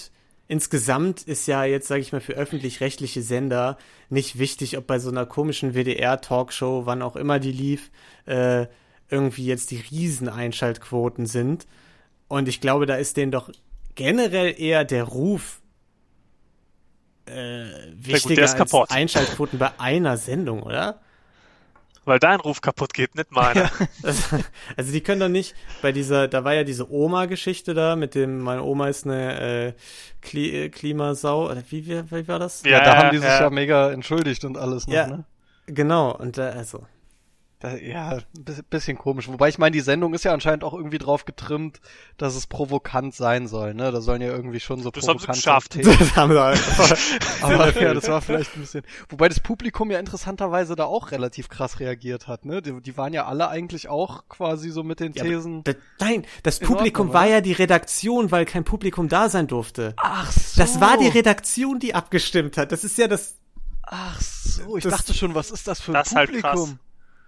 insgesamt, ist ja jetzt, sage ich mal, für öffentlich-rechtliche Sender nicht wichtig, ob bei so einer komischen WDR-Talkshow, wann auch immer die lief, äh, irgendwie jetzt die Riesen-Einschaltquoten sind. Und ich glaube, da ist denen doch generell eher der Ruf äh, wichtiger ist als. Einschaltquoten bei einer Sendung, oder? Weil dein Ruf kaputt geht, nicht meiner. Also die können doch nicht bei dieser, da war ja diese Oma-Geschichte da, mit dem, meine Oma ist eine äh, Kli äh, Klimasau, oder wie, wie, wie war das? Ja, Ja, da haben die sich ja. ja mega entschuldigt und alles noch, Ja. ne? Genau, und da, also, Da, ja, bisschen komisch. Wobei ich meine, die Sendung ist ja anscheinend auch irgendwie drauf getrimmt, dass es provokant sein soll, ne? Da sollen ja irgendwie schon so Das haben sie provokante geschafft. Das haben wir einfach. Aber ja, das war vielleicht ein bisschen. Wobei das Publikum ja interessanterweise da auch relativ krass reagiert hat, ne? Die, die waren ja alle eigentlich auch quasi so mit den Ja, Thesen. das, nein, das Publikum Ordnung, war ja die Redaktion, weil kein Publikum da sein durfte. Ach so. Das war die Redaktion, die abgestimmt hat. Das ist ja das Ach so, ich Das- dachte schon, was ist das für ein Das ist halt Publikum? krass.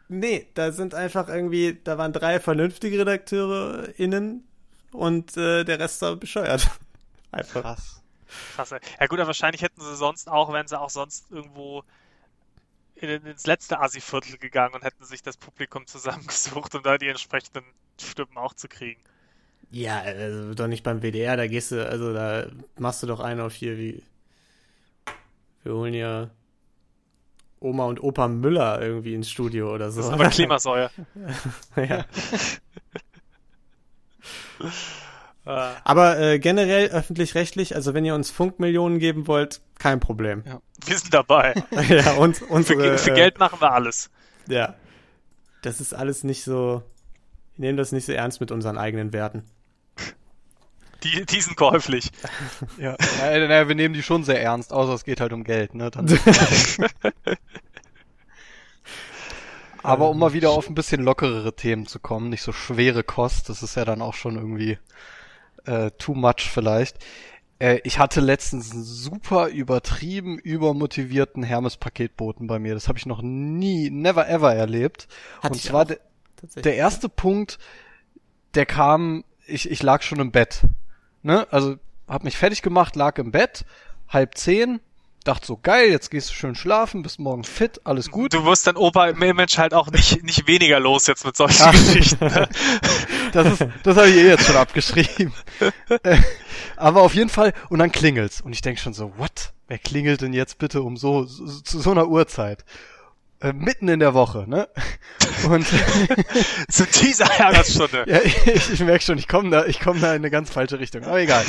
Nee, da sind einfach irgendwie, da waren drei vernünftige Redakteure innen und äh, der Rest war bescheuert. Einfach. Krass. Krass. ey. Ja gut, aber wahrscheinlich hätten sie sonst auch, wären sie auch sonst irgendwo in, ins letzte Assi-Viertel gegangen und hätten sich das Publikum zusammengesucht, um da die entsprechenden Stimmen auch zu kriegen. Ja, also doch nicht beim WDR, da gehst du, also da machst du doch einen auf hier wie. Wir holen ja Oma und Opa Müller irgendwie ins Studio oder so. Das ist aber Klimasäure. ja. Äh, Aber äh, generell öffentlich-rechtlich, also wenn ihr uns Funkmillionen geben wollt, kein Problem. wir sind dabei. ja, und Für, unsere, Ge- für äh, Geld machen wir alles. Ja. Das ist alles nicht so. Wir nehmen das nicht so ernst mit unseren eigenen Werten. Die, die sind käuflich. Ja, naja, naja, wir nehmen die schon sehr ernst, außer es geht halt um Geld, ne? Dann. Aber um mal wieder auf ein bisschen lockerere Themen zu kommen, nicht so schwere Kost, das ist ja dann auch schon irgendwie äh, too much vielleicht. Äh, ich hatte letztens einen super übertrieben, übermotivierten Hermes-Paketboten bei mir. Das habe ich noch nie, never ever erlebt. Hatte Und ich zwar der erste Punkt, der kam, ich, ich lag schon im Bett. Ne? Also hab mich fertig gemacht, lag im Bett, halb zehn, dachte so, geil, jetzt gehst du schön schlafen, bist morgen fit, alles gut. Du wirst dann Opa im Image halt auch nicht, nicht weniger los jetzt mit solchen Ach. Geschichten. Ne? Das ist, das habe ich eh jetzt schon abgeschrieben. Äh, Aber auf jeden Fall, und dann klingelt's. Und ich denk schon so, what? Wer klingelt denn jetzt bitte um so, so zu so einer Uhrzeit? Äh, mitten in der Woche, ne? Und Zu dieser Jahresstunde. Ja, ich, ich merke schon, ich komme da, ich komme da in eine ganz falsche Richtung. Aber egal.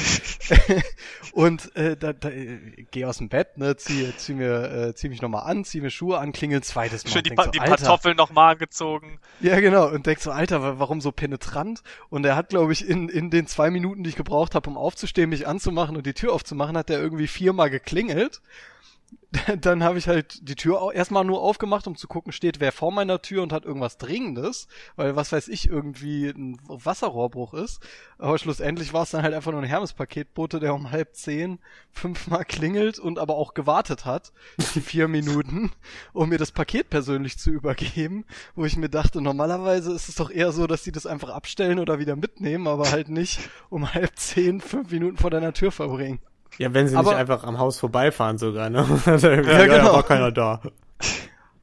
und äh, da, da äh, gehe aus dem Bett, ne, zieh, zieh mir, äh, zieh mich nochmal an, zieh mir Schuhe an, klingel zweites Mal. Schön die, pa so, die Alter. Kartoffeln nochmal angezogen. Ja, genau. Und denk so, Alter, wa- warum so penetrant? Und er hat, glaube ich, in, in den zwei Minuten, die ich gebraucht habe, um aufzustehen, mich anzumachen und die Tür aufzumachen, hat er irgendwie viermal geklingelt. Dann habe ich halt die Tür erstmal nur aufgemacht, um zu gucken, steht wer vor meiner Tür und hat irgendwas Dringendes, weil was weiß ich, irgendwie ein Wasserrohrbruch ist. Aber schlussendlich war es dann halt einfach nur ein Hermes-Paketbote, der um halb zehn fünfmal klingelt und aber auch gewartet hat, die vier Minuten, um mir das Paket persönlich zu übergeben, wo ich mir dachte, normalerweise ist es doch eher so, dass die das einfach abstellen oder wieder mitnehmen, aber halt nicht um halb zehn fünf Minuten vor deiner Tür verbringen. Ja, wenn sie Aber- nicht einfach am Haus vorbeifahren sogar, ne? ja, Ja, genau. war keiner da.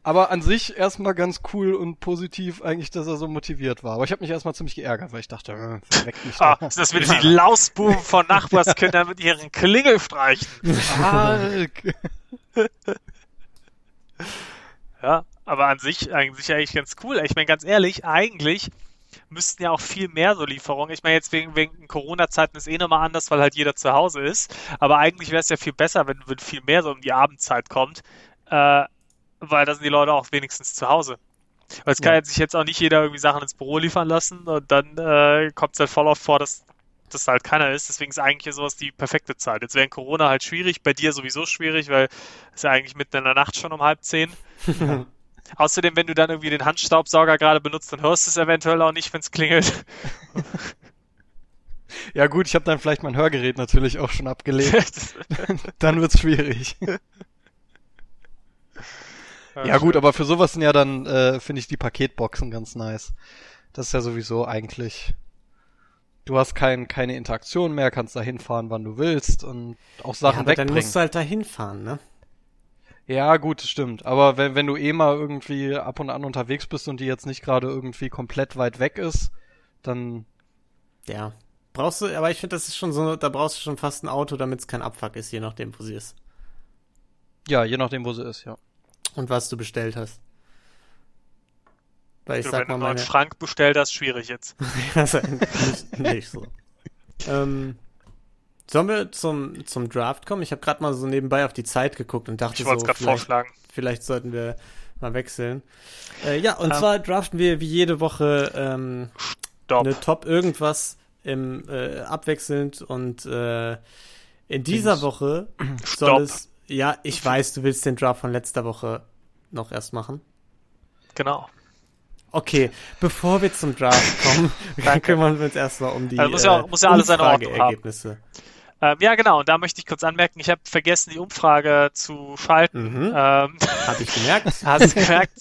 Aber an sich erstmal ganz cool und positiv eigentlich, dass er so motiviert war. Aber ich habe mich erstmal ziemlich geärgert, weil ich dachte, äh, verweckt mich Ah, da. sind das wieder die Lausbuben von Nachbarskindern mit ihren Klingelstreichen. Arg. Ja, aber an sich eigentlich eigentlich ganz cool. Ich meine, ganz ehrlich, eigentlich müssten ja auch viel mehr so Lieferungen. Ich meine, jetzt wegen, wegen Corona-Zeiten ist eh nochmal anders, weil halt jeder zu Hause ist. Aber eigentlich wäre es ja viel besser, wenn, wenn viel mehr so um die Abendzeit kommt, äh, weil da sind die Leute auch wenigstens zu Hause. Weil es kann Ja. jetzt sich jetzt auch nicht jeder irgendwie Sachen ins Büro liefern lassen und dann äh, kommt es halt voll oft vor, dass das halt keiner ist. Deswegen ist eigentlich sowas die perfekte Zeit. Jetzt wäre Corona halt schwierig, bei dir sowieso schwierig, weil es ja eigentlich mitten in der Nacht schon um halb zehn. Außerdem, wenn du dann irgendwie den Handstaubsauger gerade benutzt, dann hörst du es eventuell auch nicht, wenn es klingelt. Ja gut, ich habe dann vielleicht mein Hörgerät natürlich auch schon abgelegt. dann wird's schwierig. Ja gut, aber für sowas sind ja dann, äh, finde ich, die Paketboxen ganz nice. Das ist ja sowieso eigentlich. Du hast kein, keine Interaktion mehr, kannst da hinfahren, wann du willst und auch Ja, Sachen aber dann wegbringen. musst du halt dahin fahren, ne? Ja, gut, das stimmt. Aber wenn, wenn du eh mal irgendwie ab und an unterwegs bist und die jetzt nicht gerade irgendwie komplett weit weg ist, dann Ja. Brauchst du, aber ich finde, das ist schon so, da brauchst du schon fast ein Auto, damit es kein Abfuck ist, je nachdem, wo sie ist. ja, je nachdem, wo sie ist, ja. Und was du bestellt hast. Weil ich Du, sag wenn du mal, einen neuen meine. Schrank bestellt hast, schwierig jetzt. Also, nicht, nicht so. ähm, sollen wir zum, zum Draft kommen? Ich habe gerade mal so nebenbei auf die Zeit geguckt und dachte Ich so, gerade vielleicht, vorschlagen. vielleicht sollten wir mal wechseln. Äh, ja, und Ähm. zwar draften wir wie jede Woche ähm, eine Top irgendwas im äh, abwechselnd und äh, in dieser Dings. Woche soll Stopp. es ja, ich weiß, du willst den Draft von letzter Woche noch erst machen. Genau. Okay, bevor wir zum Draft kommen, kümmern wir uns erstmal um die Also muss ja- äh, muss ja alles seine Ordnung haben. Ähm, ja, genau. Und da möchte ich kurz anmerken, ich habe vergessen, die Umfrage zu schalten. Mhm. Ähm, Hab ich gemerkt. hast du gemerkt?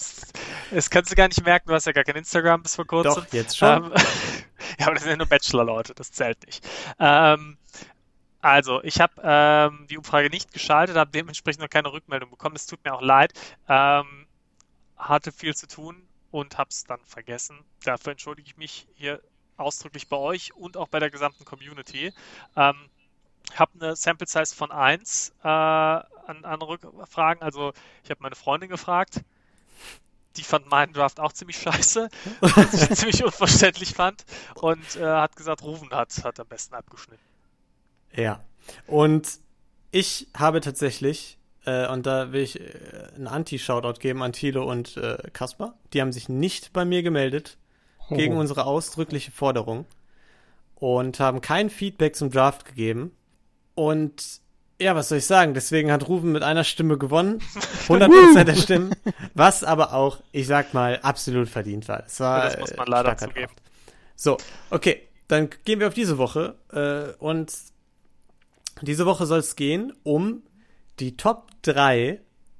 Das kannst du gar nicht merken. Du hast ja gar kein Instagram bis vor kurzem. Doch, jetzt schon. Ähm, ja, aber das sind ja nur Bachelor-Leute. Das zählt nicht. Ähm, also, ich habe ähm, die Umfrage nicht geschaltet, habe dementsprechend noch keine Rückmeldung bekommen. Es tut mir auch leid. Ähm, hatte viel zu tun und habe es dann vergessen. Dafür entschuldige ich mich hier ausdrücklich bei euch und auch bei der gesamten Community. Ähm, habe eine Sample Size von 1 äh, an, an Rückfragen. Also ich habe meine Freundin gefragt. Die fand meinen Draft auch ziemlich scheiße, was ich ziemlich unverständlich fand und äh, hat gesagt, Rufen hat, hat am besten abgeschnitten. Ja. Und ich habe tatsächlich, äh, und da will ich äh, einen Anti-Shoutout geben an Thilo und äh, Kaspar. Die haben sich nicht bei mir gemeldet gegen Oh. unsere ausdrückliche Forderung und haben kein Feedback zum Draft gegeben. Und ja, was soll ich sagen? Deswegen hat Rufen mit einer Stimme gewonnen. 100% der Stimmen. Was aber auch, ich sag mal, absolut verdient war. Es war Das muss man leider zugeben. So, okay. Dann gehen wir auf diese Woche. Äh, und diese Woche soll es gehen um die Top 3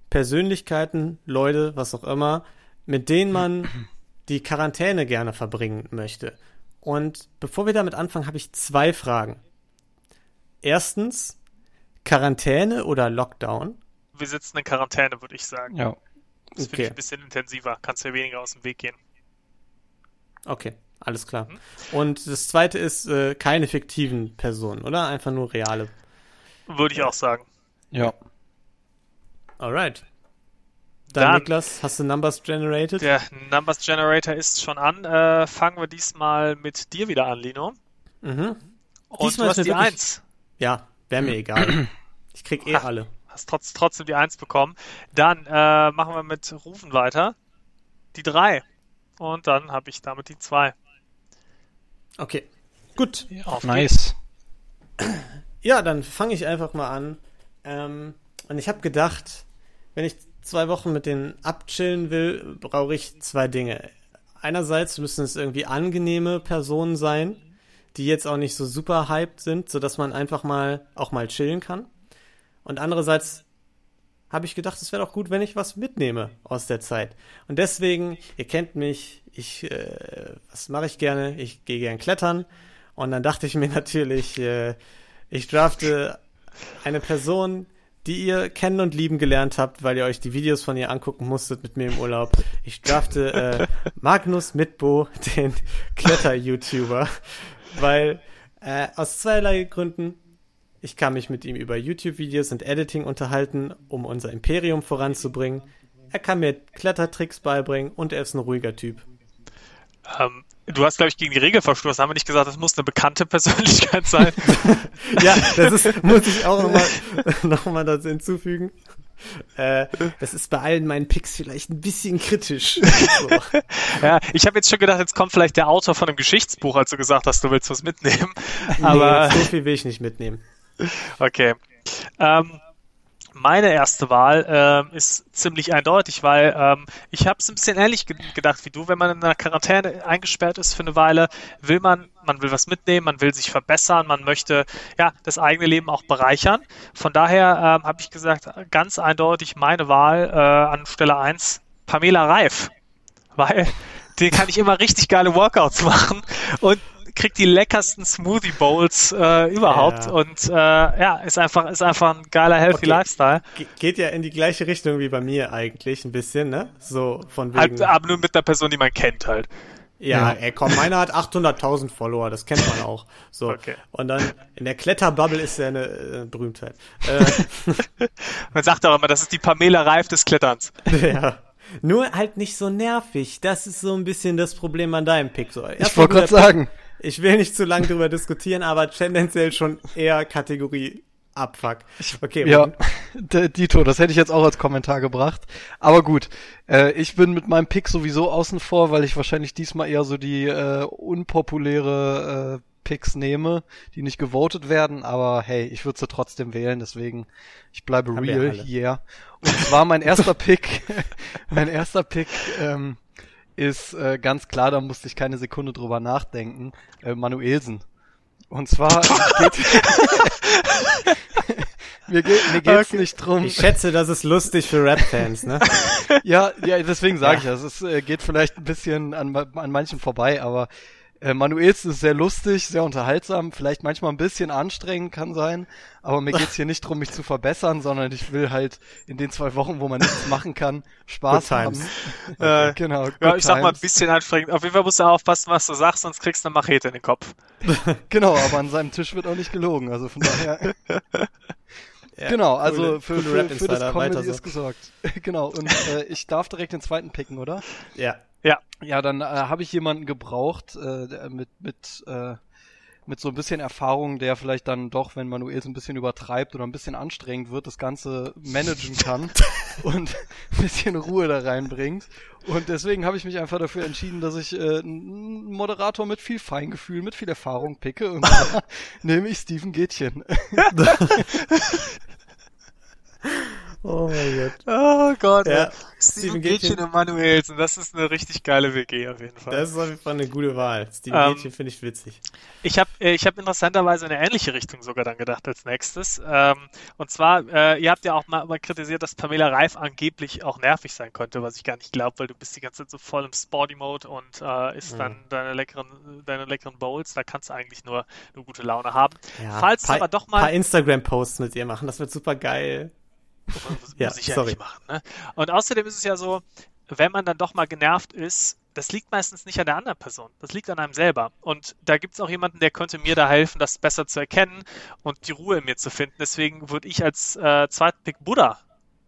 Persönlichkeiten, Leute, was auch immer, mit denen man die Quarantäne gerne verbringen möchte. Und bevor wir damit anfangen, habe ich zwei Fragen. Erstens, Quarantäne oder Lockdown? Wir sitzen in Quarantäne, würde ich sagen. Ja. Das finde Okay. ich ein bisschen intensiver. Kannst ja weniger aus dem Weg gehen. Okay, alles klar. Und das zweite ist äh, keine fiktiven Personen, oder? Einfach nur reale. Würde ich auch sagen. Ja. Alright. Dann, Dann- Niklas, hast du Numbers generated? Der Numbers Generator ist schon an. Äh, fangen wir diesmal mit dir wieder an, Lino. Mhm. Und Diesmal du ist hast die wirklich- 1. Ja, wäre mir egal. Ich krieg eh alle. Hast trotz, trotzdem die 1 bekommen. Dann äh, machen wir mit Rufen weiter. Die 3. Und dann habe ich damit die 2. Okay. Gut. Auf Nice. Ja, dann fange ich einfach mal an. Ähm, und ich habe gedacht, wenn ich zwei Wochen mit denen abchillen will, brauche ich zwei Dinge. Einerseits müssen es irgendwie angenehme Personen sein, die jetzt auch nicht so super hyped sind, sodass man einfach mal auch mal chillen kann. Und andererseits habe ich gedacht, es wäre doch gut, wenn ich was mitnehme aus der Zeit. Und deswegen, ihr kennt mich, ich, äh, was mache ich gerne? Ich gehe gern klettern. Und dann dachte ich mir natürlich, äh, ich drafte eine Person, die ihr kennen und lieben gelernt habt, weil ihr euch die Videos von ihr angucken musstet mit mir im Urlaub. Ich drafte äh, Magnus Mitbo, den Kletter-YouTuber, weil äh, aus zweierlei Gründen. Ich kann mich mit ihm über YouTube-Videos und Editing unterhalten, um unser Imperium voranzubringen. Er kann mir Klettertricks beibringen und er ist ein ruhiger Typ. Ähm, du hast, glaube ich, gegen die Regel verstoßen. Haben wir nicht gesagt, das muss eine bekannte Persönlichkeit sein? Ja, das ist, muss ich auch nochmal noch mal dazu hinzufügen. Äh, das ist bei allen meinen Picks vielleicht ein bisschen kritisch. So. ja, ich habe jetzt schon gedacht, jetzt kommt vielleicht der Autor von einem Geschichtsbuch, als du gesagt hast, du willst was mitnehmen. Aber nee, so viel will ich nicht mitnehmen. Okay. Ähm, meine erste Wahl ähm, ist ziemlich eindeutig, weil ähm, ich habe es ein bisschen ähnlich ge gedacht wie du. Wenn man in einer Quarantäne eingesperrt ist für eine Weile, will man, man will was mitnehmen, man will sich verbessern, man möchte ja das eigene Leben auch bereichern. Von daher ähm, habe ich gesagt, ganz eindeutig meine Wahl äh, an Stelle 1, Pamela Reif. Weil den kann ich immer richtig geile Workouts machen und kriegt die leckersten Smoothie Bowls äh, überhaupt Ja. und äh, ja, ist einfach ist einfach ein geiler healthy Okay. Lifestyle. Ge geht ja in die gleiche Richtung wie bei mir eigentlich, ein bisschen, ne? So von wegen. Halt, aber nur mit einer Person, die man kennt halt. ja, Ja. ey, komm, meiner hat 800.000 Follower, das kennt man auch. So. Okay. Und dann in der Kletterbubble ist er eine äh, Berühmtheit. Äh, Man sagt auch immer, das ist die Pamela Reif des Kletterns. ja. Nur halt nicht so nervig. Das ist so ein bisschen das Problem an deinem Pick. So, Ich wollte gerade sagen. Ich will nicht zu lange drüber diskutieren, aber tendenziell schon eher Kategorie Abfuck. Okay, Ja, Dito, das hätte ich jetzt auch als Kommentar gebracht. Aber gut, äh, ich bin mit meinem Pick sowieso außen vor, weil ich wahrscheinlich diesmal eher so die äh, unpopuläre äh, Picks nehme, die nicht gewotet werden. Aber hey, ich würde sie trotzdem wählen, deswegen ich bleibe Haben real hier. Und zwar mein erster Pick, mein erster Pick ähm, ist äh, ganz klar, da musste ich keine Sekunde drüber nachdenken, äh, Manuelsen. Und zwar geht, mir, geht, mir geht's nicht drum. Ich schätze, das ist lustig für Rap-Fans, ne? Ja, ja, deswegen sage Ja. ich das. Es äh, geht vielleicht ein bisschen an, an manchen vorbei, aber äh, Manuels ist sehr lustig, sehr unterhaltsam, vielleicht manchmal ein bisschen anstrengend kann sein, aber mir geht's hier nicht drum, mich zu verbessern, sondern ich will halt in den zwei Wochen, wo man nichts machen kann, Spaß Good times. haben. Äh, genau. Ja, ich sag mal, ein times. bisschen anstrengend. Auf jeden Fall musst du aufpassen, was du sagst, sonst kriegst du eine Machete in den Kopf. Genau, aber an seinem Tisch wird auch nicht gelogen, also von daher. Ja, genau, also coole- für, coole für, für das Comedy so. ist gesorgt. genau, und äh, ich darf direkt den zweiten picken, oder? Ja. Ja, Ja, dann äh, habe ich jemanden gebraucht äh, mit mit äh, mit so ein bisschen Erfahrung, der vielleicht dann doch, wenn Manuel so ein bisschen übertreibt oder ein bisschen anstrengend wird, das Ganze managen kann und ein bisschen Ruhe da reinbringt. Und deswegen habe ich mich einfach dafür entschieden, dass ich äh, einen Moderator mit viel Feingefühl, mit viel Erfahrung picke und nehme ich Steven Gätchen. Oh mein Gott. Oh Gott. Ja, ja. Steven Gätchen. Und Manuelsen, das ist eine richtig geile WG auf jeden Fall. Das ist auf jeden Fall eine gute Wahl. Steven Ähm, Gätchen finde ich witzig. Ich habe ich hab interessanterweise in eine ähnliche Richtung sogar dann gedacht als nächstes. Ähm, und zwar, äh, ihr habt ja auch mal, mal kritisiert, dass Pamela Reif angeblich auch nervig sein könnte, was ich gar nicht glaube, weil du bist die ganze Zeit so voll im Sporty-Mode und äh, isst Mhm. dann deine leckeren, deine leckeren Bowls. Da kannst du eigentlich nur, nur gute Laune haben. Ja, Falls paar, aber doch paar mal Instagram-Posts mit ihr machen, das wird super geil. Muss Ja, ich ja sorry. nicht machen. Ne? Und außerdem ist es ja so, wenn man dann doch mal genervt ist, das liegt meistens nicht an der anderen Person. Das liegt an einem selber. Und da gibt es auch jemanden, der könnte mir da helfen, das besser zu erkennen und die Ruhe in mir zu finden. Deswegen würde ich als äh, zweiten Pick Buddha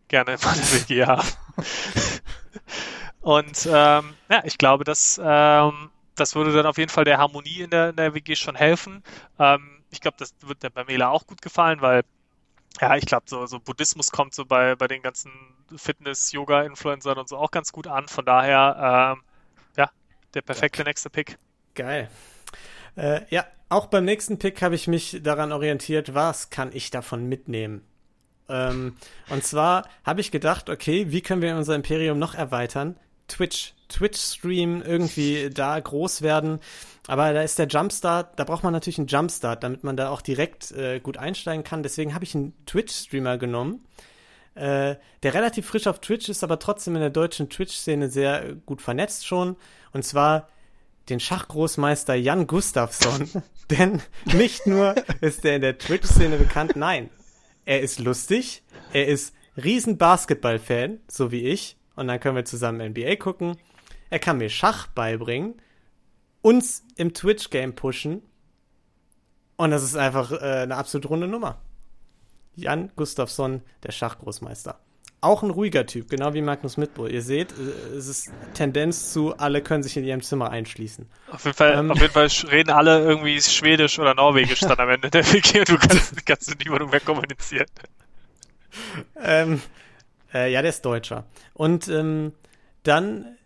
gerne in meine WG haben. und ähm, ja, ich glaube, dass ähm, das würde dann auf jeden Fall der Harmonie in der, in der WG schon helfen. Ähm, ich glaube, das wird der Pamela auch gut gefallen, weil ja, ich glaube, so, so Buddhismus kommt so bei, bei den ganzen Fitness-Yoga-Influencern und so auch ganz gut an. Von daher, ähm, ja, der perfekte nächste Pick. Geil. Äh, ja, auch beim nächsten Pick habe ich mich daran orientiert, was kann ich davon mitnehmen. Ähm, und zwar habe ich gedacht, okay, wie können wir unser Imperium noch erweitern? Twitch, Twitch-Stream irgendwie da groß werden. Aber da ist der Jumpstart, da braucht man natürlich einen Jumpstart, damit man da auch direkt äh, gut einsteigen kann. Deswegen habe ich einen Twitch-Streamer genommen, äh, der relativ frisch auf Twitch ist, aber trotzdem in der deutschen Twitch-Szene sehr gut vernetzt schon. Und zwar den Schachgroßmeister Jan Gustafsson. Denn nicht nur ist er in der Twitch-Szene bekannt, nein, er ist lustig, er ist riesen Basketball-Fan, so wie ich. Und dann können wir zusammen NBA gucken. Er kann mir Schach beibringen, uns im Twitch-Game pushen. Und das ist einfach äh, eine absolut runde Nummer. Jan Gustafsson, der Schachgroßmeister. Auch ein ruhiger Typ, genau wie Magnus Mitbull. Ihr seht, äh, es ist Tendenz zu, alle können sich in ihrem Zimmer einschließen. Auf jeden Fall, Ähm. auf jeden Fall reden alle irgendwie Schwedisch oder Norwegisch dann am Ende der WG und du kannst, kannst mit niemandem mehr kommunizieren. Ähm, äh, ja, der ist Deutscher. Und ähm, dann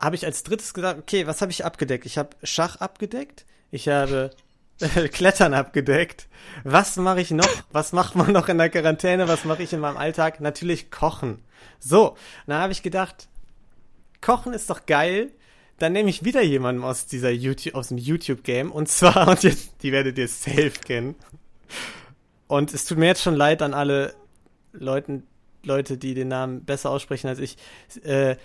habe ich als drittes gesagt, okay, was habe ich abgedeckt? Ich habe Schach abgedeckt, ich habe Klettern abgedeckt. Was mache ich noch? Was macht man noch in der Quarantäne? Was mache ich in meinem Alltag? Natürlich kochen. So, dann habe ich gedacht, Kochen ist doch geil. Dann nehme ich wieder jemanden aus dieser YouTube, aus dem YouTube-Game. Und zwar, und jetzt, die werdet ihr safe kennen. Und es tut mir jetzt schon leid an alle Leuten, Leute, die den Namen besser aussprechen als ich. Äh,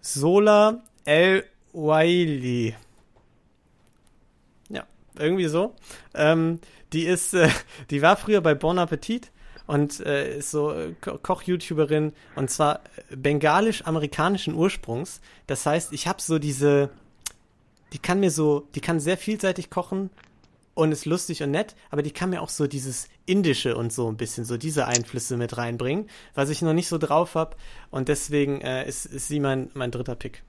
Sola El Waili. Ja, irgendwie so. Ähm, die ist, äh, die war früher bei Bon Appetit und äh, ist so äh, Ko- Koch-YouTuberin und zwar bengalisch-amerikanischen Ursprungs. Das heißt, ich habe so diese, die kann mir so, die kann sehr vielseitig kochen und ist lustig und nett, aber die kann mir auch so dieses Indische und so ein bisschen, so diese Einflüsse mit reinbringen, was ich noch nicht so drauf habe und deswegen äh, ist, ist sie mein, mein dritter Pick.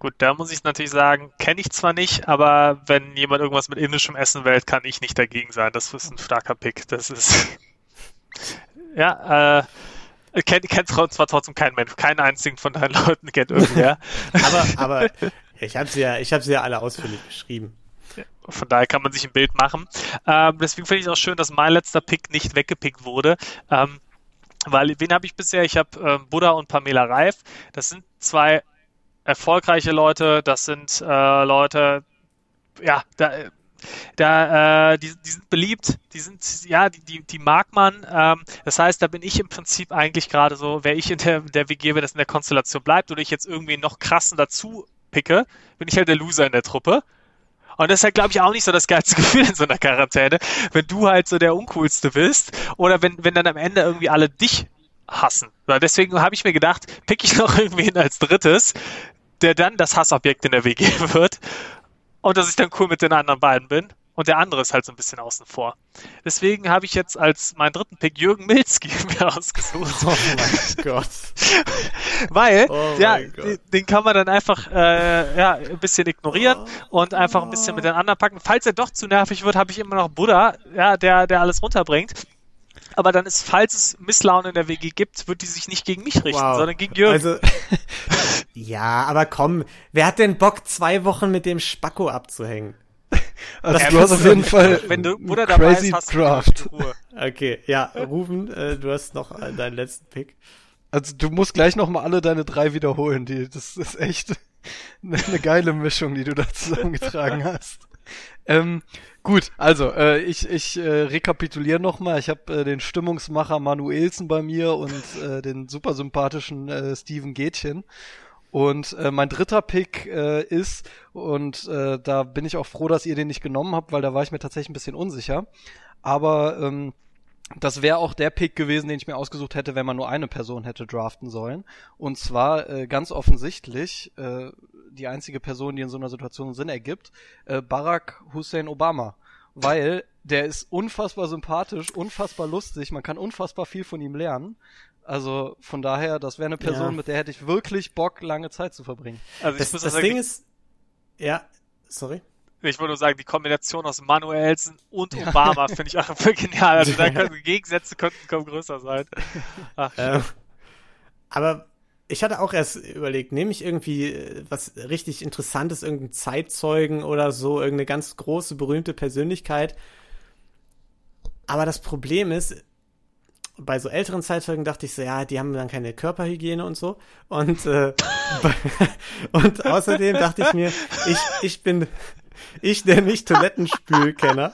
Gut, da muss ich natürlich sagen, kenne ich zwar nicht, aber wenn jemand irgendwas mit indischem Essen wählt, kann ich nicht dagegen sein. Das ist ein starker Pick. Das ist. ja, äh. Kennt, kennt zwar trotzdem kein Mensch. Keinen einzigen von deinen Leuten kennt irgendwer. Aber, aber ich habe sie ja, ich habe sie ja alle ausführlich beschrieben. Von daher kann man sich ein Bild machen. Ähm, deswegen finde ich es auch schön, dass mein letzter Pick nicht weggepickt wurde. Ähm, weil, wen habe ich bisher? Ich habe ähm, Buddha und Pamela Reif. Das sind zwei erfolgreiche Leute. Das sind äh, Leute, ja, da, Da, äh, die, die sind beliebt, die sind, ja, die, die, die mag man. Ähm, das heißt, da bin ich im Prinzip eigentlich gerade so, wäre ich in der, der WG, wenn das in der Konstellation bleibt oder ich jetzt irgendwie noch krassen dazu picke, bin ich halt der Loser in der Truppe. Und das ist halt, glaube ich, auch nicht so das geilste Gefühl in so einer Quarantäne, wenn du halt so der Uncoolste bist oder wenn, wenn dann am Ende irgendwie alle dich hassen. Weil deswegen habe ich mir gedacht, pick ich noch irgendwen als drittes, der dann das Hassobjekt in der WG wird und dass ich dann cool mit den anderen beiden bin. Und der andere ist halt so ein bisschen außen vor. Deswegen habe ich jetzt als meinen dritten Pick Jürgen Milzki mir ausgesucht. Oh mein Gott. Weil, Oh ja, den, den kann man dann einfach äh, ja, ein bisschen ignorieren und einfach ein bisschen mit den anderen packen. Falls er doch zu nervig wird, habe ich immer noch Buddha, ja, der, der alles runterbringt. Aber dann ist, falls es Misslaune in der WG gibt, wird die sich nicht gegen mich richten, Wow. sondern gegen Jürgen. Also, ja, aber komm, wer hat denn Bock, zwei Wochen mit dem Spacko abzuhängen? Also Ja, du hast auf jeden Fall wenn du Buddha dabei crazy ist, hast du Draft. Okay, ja, Rufen, äh, du hast noch äh, deinen letzten Pick. Also du musst gleich noch mal alle deine drei wiederholen. Die, das ist echt eine, eine geile Mischung, die du da zusammengetragen hast. Ähm, gut, also äh, ich, ich äh, rekapituliere noch mal. Ich habe äh, den Stimmungsmacher Manuelsen bei mir und äh, den super sympathischen äh, Steven Gätchen. Und äh, mein dritter Pick äh, ist, und äh, da bin ich auch froh, dass ihr den nicht genommen habt, weil da war ich mir tatsächlich ein bisschen unsicher. Aber ähm, das wäre auch der Pick gewesen, den ich mir ausgesucht hätte, wenn man nur eine Person hätte draften sollen. Und zwar äh, ganz offensichtlich äh, die einzige Person, die in so einer Situation Sinn ergibt, äh, Barack Hussein Obama. Weil der ist unfassbar sympathisch, unfassbar lustig, man kann unfassbar viel von ihm lernen. Also von daher, das wäre eine Person, Ja. mit der hätte ich wirklich Bock, lange Zeit zu verbringen. Also ich Das, muss das das Ding ist, ja, sorry. Ich wollte nur sagen, die Kombination aus Manuelsen und Obama finde ich einfach voll genial. Also da können Gegensätze könnten kaum größer sein. Ach, Ähm, aber ich hatte auch erst überlegt, nehme ich irgendwie äh, was richtig Interessantes, irgendeinen Zeitzeugen oder so, irgendeine ganz große, berühmte Persönlichkeit. Aber das Problem ist, bei so älteren Zeitzeugen dachte ich so, ja, die haben dann keine Körperhygiene und so. Und, äh, und außerdem dachte ich mir, ich, ich bin, ich, der nicht Toilettenspülkenner,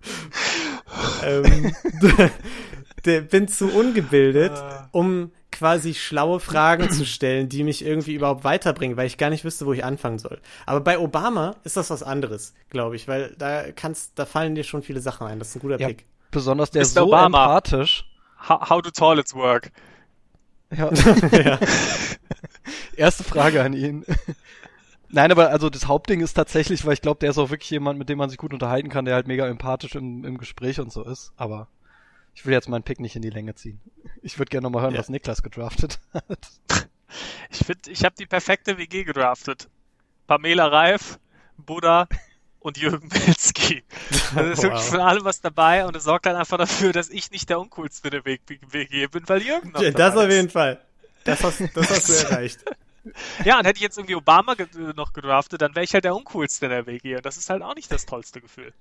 ähm, der bin zu ungebildet, Ah. um quasi schlaue Fragen zu stellen, die mich irgendwie überhaupt weiterbringen, weil ich gar nicht wüsste, wo ich anfangen soll. Aber bei Obama ist das was anderes, glaube ich, weil da kannst, da fallen dir schon viele Sachen ein. Das ist ein guter Ja. Pick. Besonders der ist so Obama. empathisch. How, how do toilets work? Ja. ja. Erste Frage an ihn. Nein, aber also das Hauptding ist tatsächlich, weil ich glaube, der ist auch wirklich jemand, mit dem man sich gut unterhalten kann, der halt mega empathisch im, im Gespräch und so ist. Aber ich will jetzt meinen Pick nicht in die Länge ziehen. Ich würde gerne noch mal hören, Ja. was Niklas gedraftet hat. Ich finde, ich habe die perfekte WG gedraftet. Pamela Reif, Buddha und Jürgen Milzki. Also ist wirklich von allem was dabei und es sorgt dann einfach dafür, dass ich nicht der uncoolste in der WG bin, weil Jürgen noch Das dabei auf ist. jeden Fall. Das hast, das hast du erreicht. Ja, und hätte ich jetzt irgendwie Obama ge noch gedraftet, dann wäre ich halt der uncoolste in der WG. Und das ist halt auch nicht das tollste Gefühl.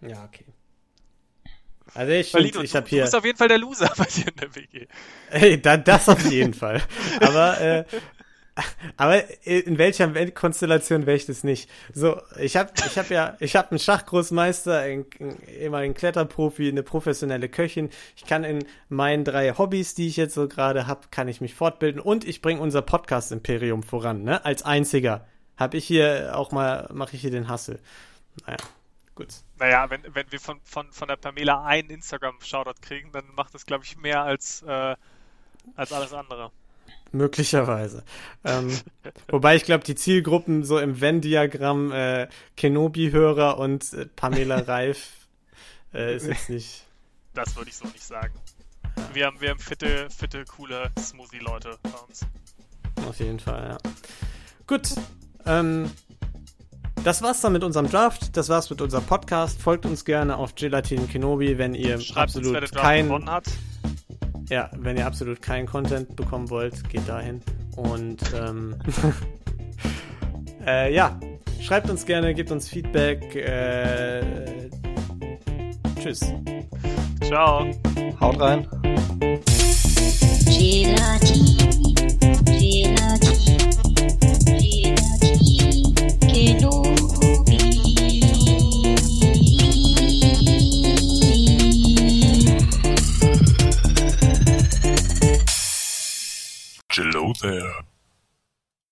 Ja, okay. Also ich, Lino, ich du, habe du hier, bist auf jeden Fall der Loser bei dir in der WG. Ey, da, das auf jeden Fall. Aber, äh, aber in welcher Weltkonstellation wäre ich das nicht? So, ich habe ich hab ja, ich habe einen Schachgroßmeister, einen, einen Kletterprofi, eine professionelle Köchin. Ich kann in meinen drei Hobbys, die ich jetzt so gerade habe, kann ich mich fortbilden und ich bringe unser Podcast-Imperium voran, ne? Als einziger. Hab ich hier auch mal, mache ich hier den Hassel. Naja, gut. Naja, wenn, wenn wir von, von, von der Pamela einen Instagram-Shoutout kriegen, dann macht das, glaube ich, mehr als, äh, als alles andere. Möglicherweise. Ähm, wobei ich glaube, die Zielgruppen so im Venn-Diagramm äh, Kenobi-Hörer und äh, Pamela Reif äh, ist jetzt nicht. Das würde ich so nicht sagen. Wir haben, wir haben fitte, fitte, coole Smoothie-Leute bei uns. Auf jeden Fall, ja. Gut. Ähm, das war's dann mit unserem Draft. Das war's mit unserem Podcast. Folgt uns gerne auf Gelatin Kenobi, wenn ihr Schreibt uns, wer absolut der Draft kein, gewonnen hat. Ja, wenn ihr absolut keinen Content bekommen wollt, geht dahin. Und ähm, äh, ja, schreibt uns gerne, gebt uns Feedback. Äh, tschüss. Ciao. Haut rein. Gelatin. Hello there.